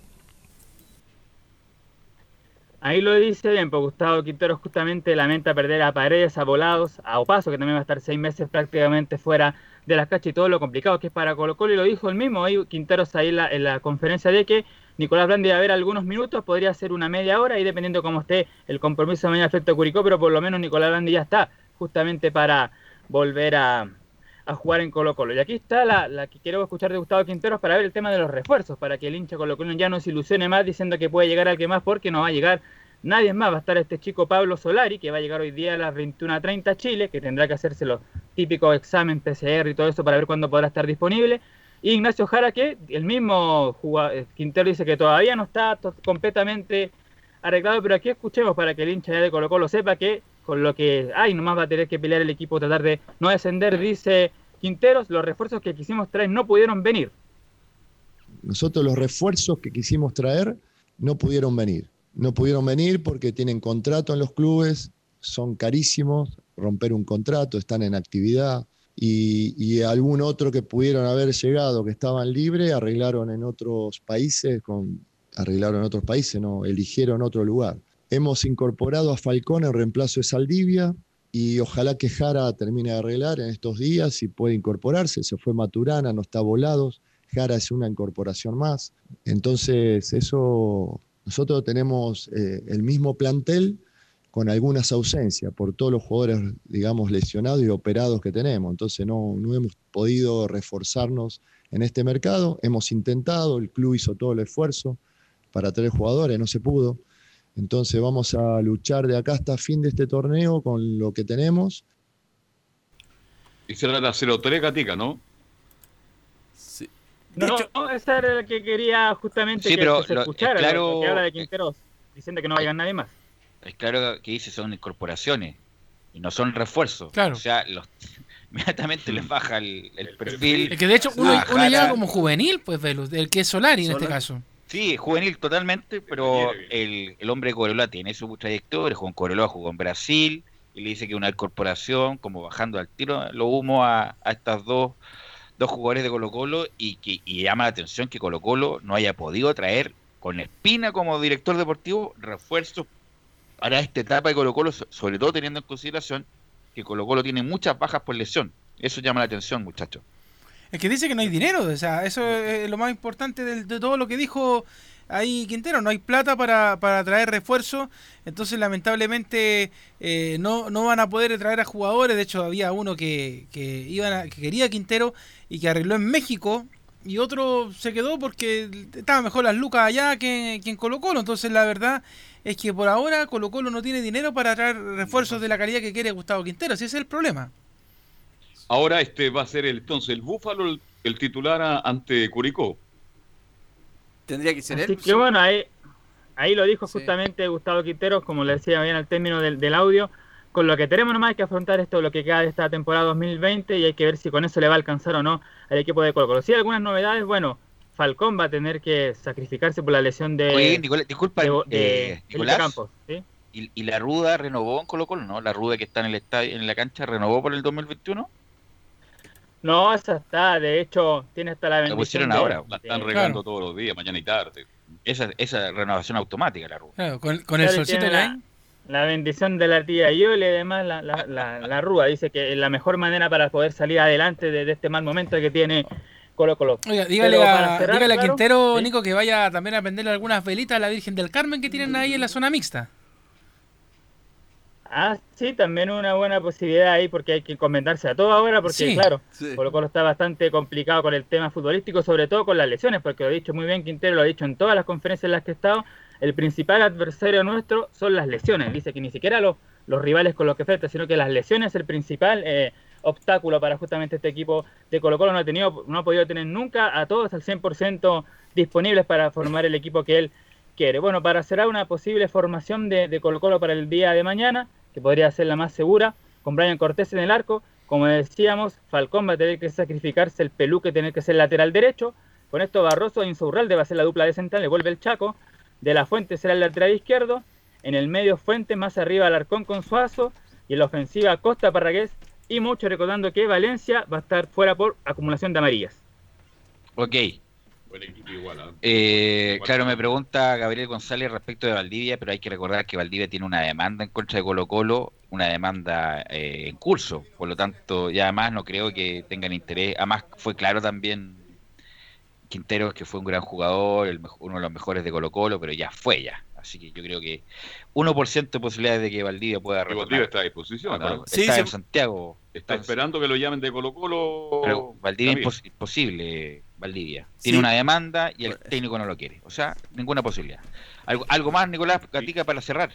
Ahí lo dice bien, porque Gustavo Quintero justamente lamenta perder a Paredes, a Volados, a Opaso, que también va a estar seis meses prácticamente fuera de las cachas y todo lo complicado que es para Colo Colo, y lo dijo el mismo, ahí Quinteros ahí en la, conferencia de que Nicolás Blandi va a haber algunos minutos, podría ser una media hora, y dependiendo cómo esté el compromiso de mañana frente a Curicó, pero por lo menos Nicolás Blandi ya está justamente para volver a, a jugar en Colo Colo. Y aquí está la, que quiero escuchar de Gustavo Quinteros para ver el tema de los refuerzos, para que el hincha Colo Colo ya no se ilusione más diciendo que puede llegar alguien más porque no va a llegar nadie más. Va a estar este chico Pablo Solari, que va a llegar hoy día a las 21.30 a Chile, que tendrá que hacerse los típicos examen PCR y todo eso para ver cuándo podrá estar disponible. Y Ignacio Jara, que el mismo eh, Quintero dice que todavía no está completamente arreglado, pero aquí escuchemos para que el hincha de Colo Colo sepa que con lo que hay, nomás va a tener que pelear el equipo, tratar de no descender, dice Quinteros, los refuerzos que quisimos traer no pudieron venir. Nosotros los refuerzos que quisimos traer no pudieron venir. No pudieron venir porque tienen contrato en los clubes, son carísimos, romper un contrato, están en actividad. Y, algún otro que pudieron haber llegado, que estaban libres, arreglaron en otros países, arreglaron en otros países, no, eligieron otro lugar. Hemos incorporado a Falcón en reemplazo de Saldivia y ojalá que Jara termine de arreglar en estos días y pueda incorporarse. Se fue Maturana, no está volados. Jara es una incorporación más. Entonces, eso, nosotros tenemos eh, el mismo plantel con algunas ausencias por todos los jugadores, digamos, lesionados y operados que tenemos. Entonces, no, no hemos podido reforzarnos en este mercado. Hemos intentado, el club hizo todo el esfuerzo para traer jugadores, no se pudo. Entonces vamos a luchar de acá hasta fin de este torneo con lo que tenemos. Y será la 03 Gatica, ¿no? Sí. No, esa era la que quería justamente que, se escuchara, claro, que habla de Quinteros. diciendo que no vayan nadie más. Es claro que dice son incorporaciones y no son refuerzos. Claro. O sea, los, [laughs] inmediatamente les baja el, el perfil. Es que de hecho uno, uno llega como juvenil, pues, Velus, el que es Solari en este Solari. caso. Sí, juvenil totalmente, pero el, el hombre de Cobreloa tiene su trayectoria, jugó en Cobreloa, jugó en Brasil, y le dice que una corporación, como bajando al tiro, lo humo a, a estas dos, dos jugadores de Colo Colo, y que y llama la atención que Colo Colo no haya podido traer con Espina como director deportivo refuerzos para esta etapa de Colo Colo, so- sobre todo teniendo en consideración que Colo Colo tiene muchas bajas por lesión. Eso llama la atención, muchachos. Es que dice que no hay dinero, o sea, eso es lo más importante del- de, todo lo que dijo ahí Quintero, no hay plata para, para traer refuerzo, entonces lamentablemente eh, no, no van a poder traer a jugadores, de hecho había uno que, que, iban a- que quería Quintero y que arregló en México y otro se quedó porque estaban mejor las lucas allá que, que en Colo Colo, entonces la verdad es que por ahora Colo Colo no tiene dinero para traer refuerzos de la calidad que quiere Gustavo Quintero, ese es el problema. Ahora este va a ser el, entonces el Búfalo el, el titular a- ante Curicó. Tendría que ser Así él. que bueno, ahí, ahí lo dijo justamente Gustavo Quinteros, como le decía bien al término del, del audio, con lo que tenemos nomás hay que afrontar esto, lo que queda de esta temporada 2020 y hay que ver si con eso le va a alcanzar o no al equipo de Colo Colo. Si hay algunas novedades, bueno, Falcón va a tener que sacrificarse por la lesión de, Oye, Nicolás, disculpa, de, eh, de Nicolás. Campos. ¿sí? ¿Y, y la Ruda renovó en Colo Colo, no? La Ruda que está en el estadio, en la cancha, renovó por el 2021. No, esa está, de hecho, tiene hasta la La bendición. pusieron de- ahora. La están regando todos los días, mañana y tarde. Esa, esa renovación automática, la Ruda. Claro, con, con el solcito la, la bendición de la tía Yole, además la, la, la, la Rúa dice que la mejor manera para poder salir adelante de, de este mal momento que tiene Colo Colo. Oiga, dígale a, cerrar, dígale a claro, Quintero, ¿sí? Nico, que vaya también a venderle algunas velitas a la Virgen del Carmen que tienen ahí en la zona mixta. Ah, sí, también una buena posibilidad ahí porque hay que encomendarse a todo ahora porque Sí, claro, sí. Colo Colo está bastante complicado con el tema futbolístico, sobre todo con las lesiones, porque lo ha dicho muy bien Quintero, lo ha dicho en todas las conferencias en las que he estado, el principal adversario nuestro son las lesiones. Dice que ni siquiera los, los rivales con los que enfrenta, sino que las lesiones es el principal eh, obstáculo para justamente este equipo de Colo Colo. No ha, tenido, no ha podido tener nunca a todos al 100% disponibles para formar el equipo que él quiere. Bueno, para cerrar una posible formación de, de Colo Colo para el día de mañana, que podría ser la más segura, con Brian Cortés en el arco. Como decíamos, Falcón va a tener que sacrificarse el peluque, tener que ser lateral derecho. Con esto Barroso e Insaurralde va a ser la dupla de central, le vuelve el Chaco. De la Fuente será el lateral izquierdo. En el medio Fuente, más arriba Alarcón con Suazo. Y en la ofensiva Costa Parragués. Y mucho recordando que Valencia va a estar fuera por acumulación de amarillas. Ok. Buen equipo igual. ¿ah? Eh, claro, me pregunta Gabriel González respecto de Valdivia, pero hay que recordar que Valdivia tiene una demanda en contra de Colo Colo, una demanda eh, en curso, por lo tanto, y además no creo que tengan interés. Además, fue claro también Quinteros que fue un gran jugador, el uno de los mejores de Colo Colo, pero ya fue ya. Así que yo creo que 1% de posibilidades de que Valdivia pueda Y retornar. Valdivia está a disposición. ¿no? está en Santiago. Está esperando que lo llamen de Colo Colo. Pero Valdivia impos- imposible, Valdivia. Tiene Sí. una demanda y el técnico no lo quiere. O sea, ninguna posibilidad. ¿Algo, algo más, Nicolás Gatica, para cerrar?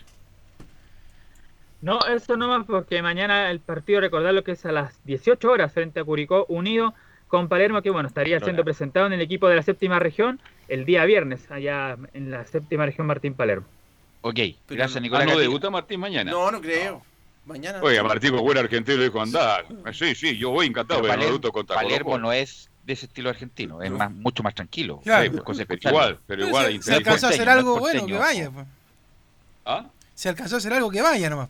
No, eso no más porque mañana el partido, recordar lo que es a las 18 horas frente a Curicó Unido con Palermo, que bueno, estaría siendo presentado en el equipo de la séptima región el día viernes, allá en la séptima región Martín Palermo. Ok, gracias, Ah, Nicolás ¿no debuta Martín mañana? No, no creo. Mañana. Oiga, Martín buen argentino le dijo, andá. Sí, sí, yo voy encantado, Pero pero no Palermo, Palermo no es de ese estilo argentino, es más, mucho más tranquilo. Claro. Sí, pues, Pero igual, pero igual si, alcanzó a hacer algo no bueno, que vaya. pues. ¿Ah? Si alcanzó a hacer algo, que vaya nomás.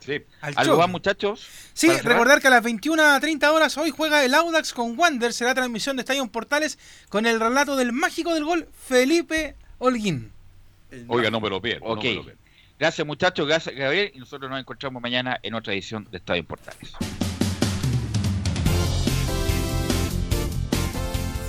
Sí. Al ¿Algo más, muchachos? Sí, recordar que a las 21 a 30 horas hoy juega el Audax con Wander. Será transmisión de Estadio Portales con el relato del mágico del gol Felipe Holguín. Oiga, no me lo pierdo. no Ok. me lo pierdo. Gracias, muchachos. Gracias, Gabriel. Y nosotros nos encontramos mañana en otra edición de Estadio Portales.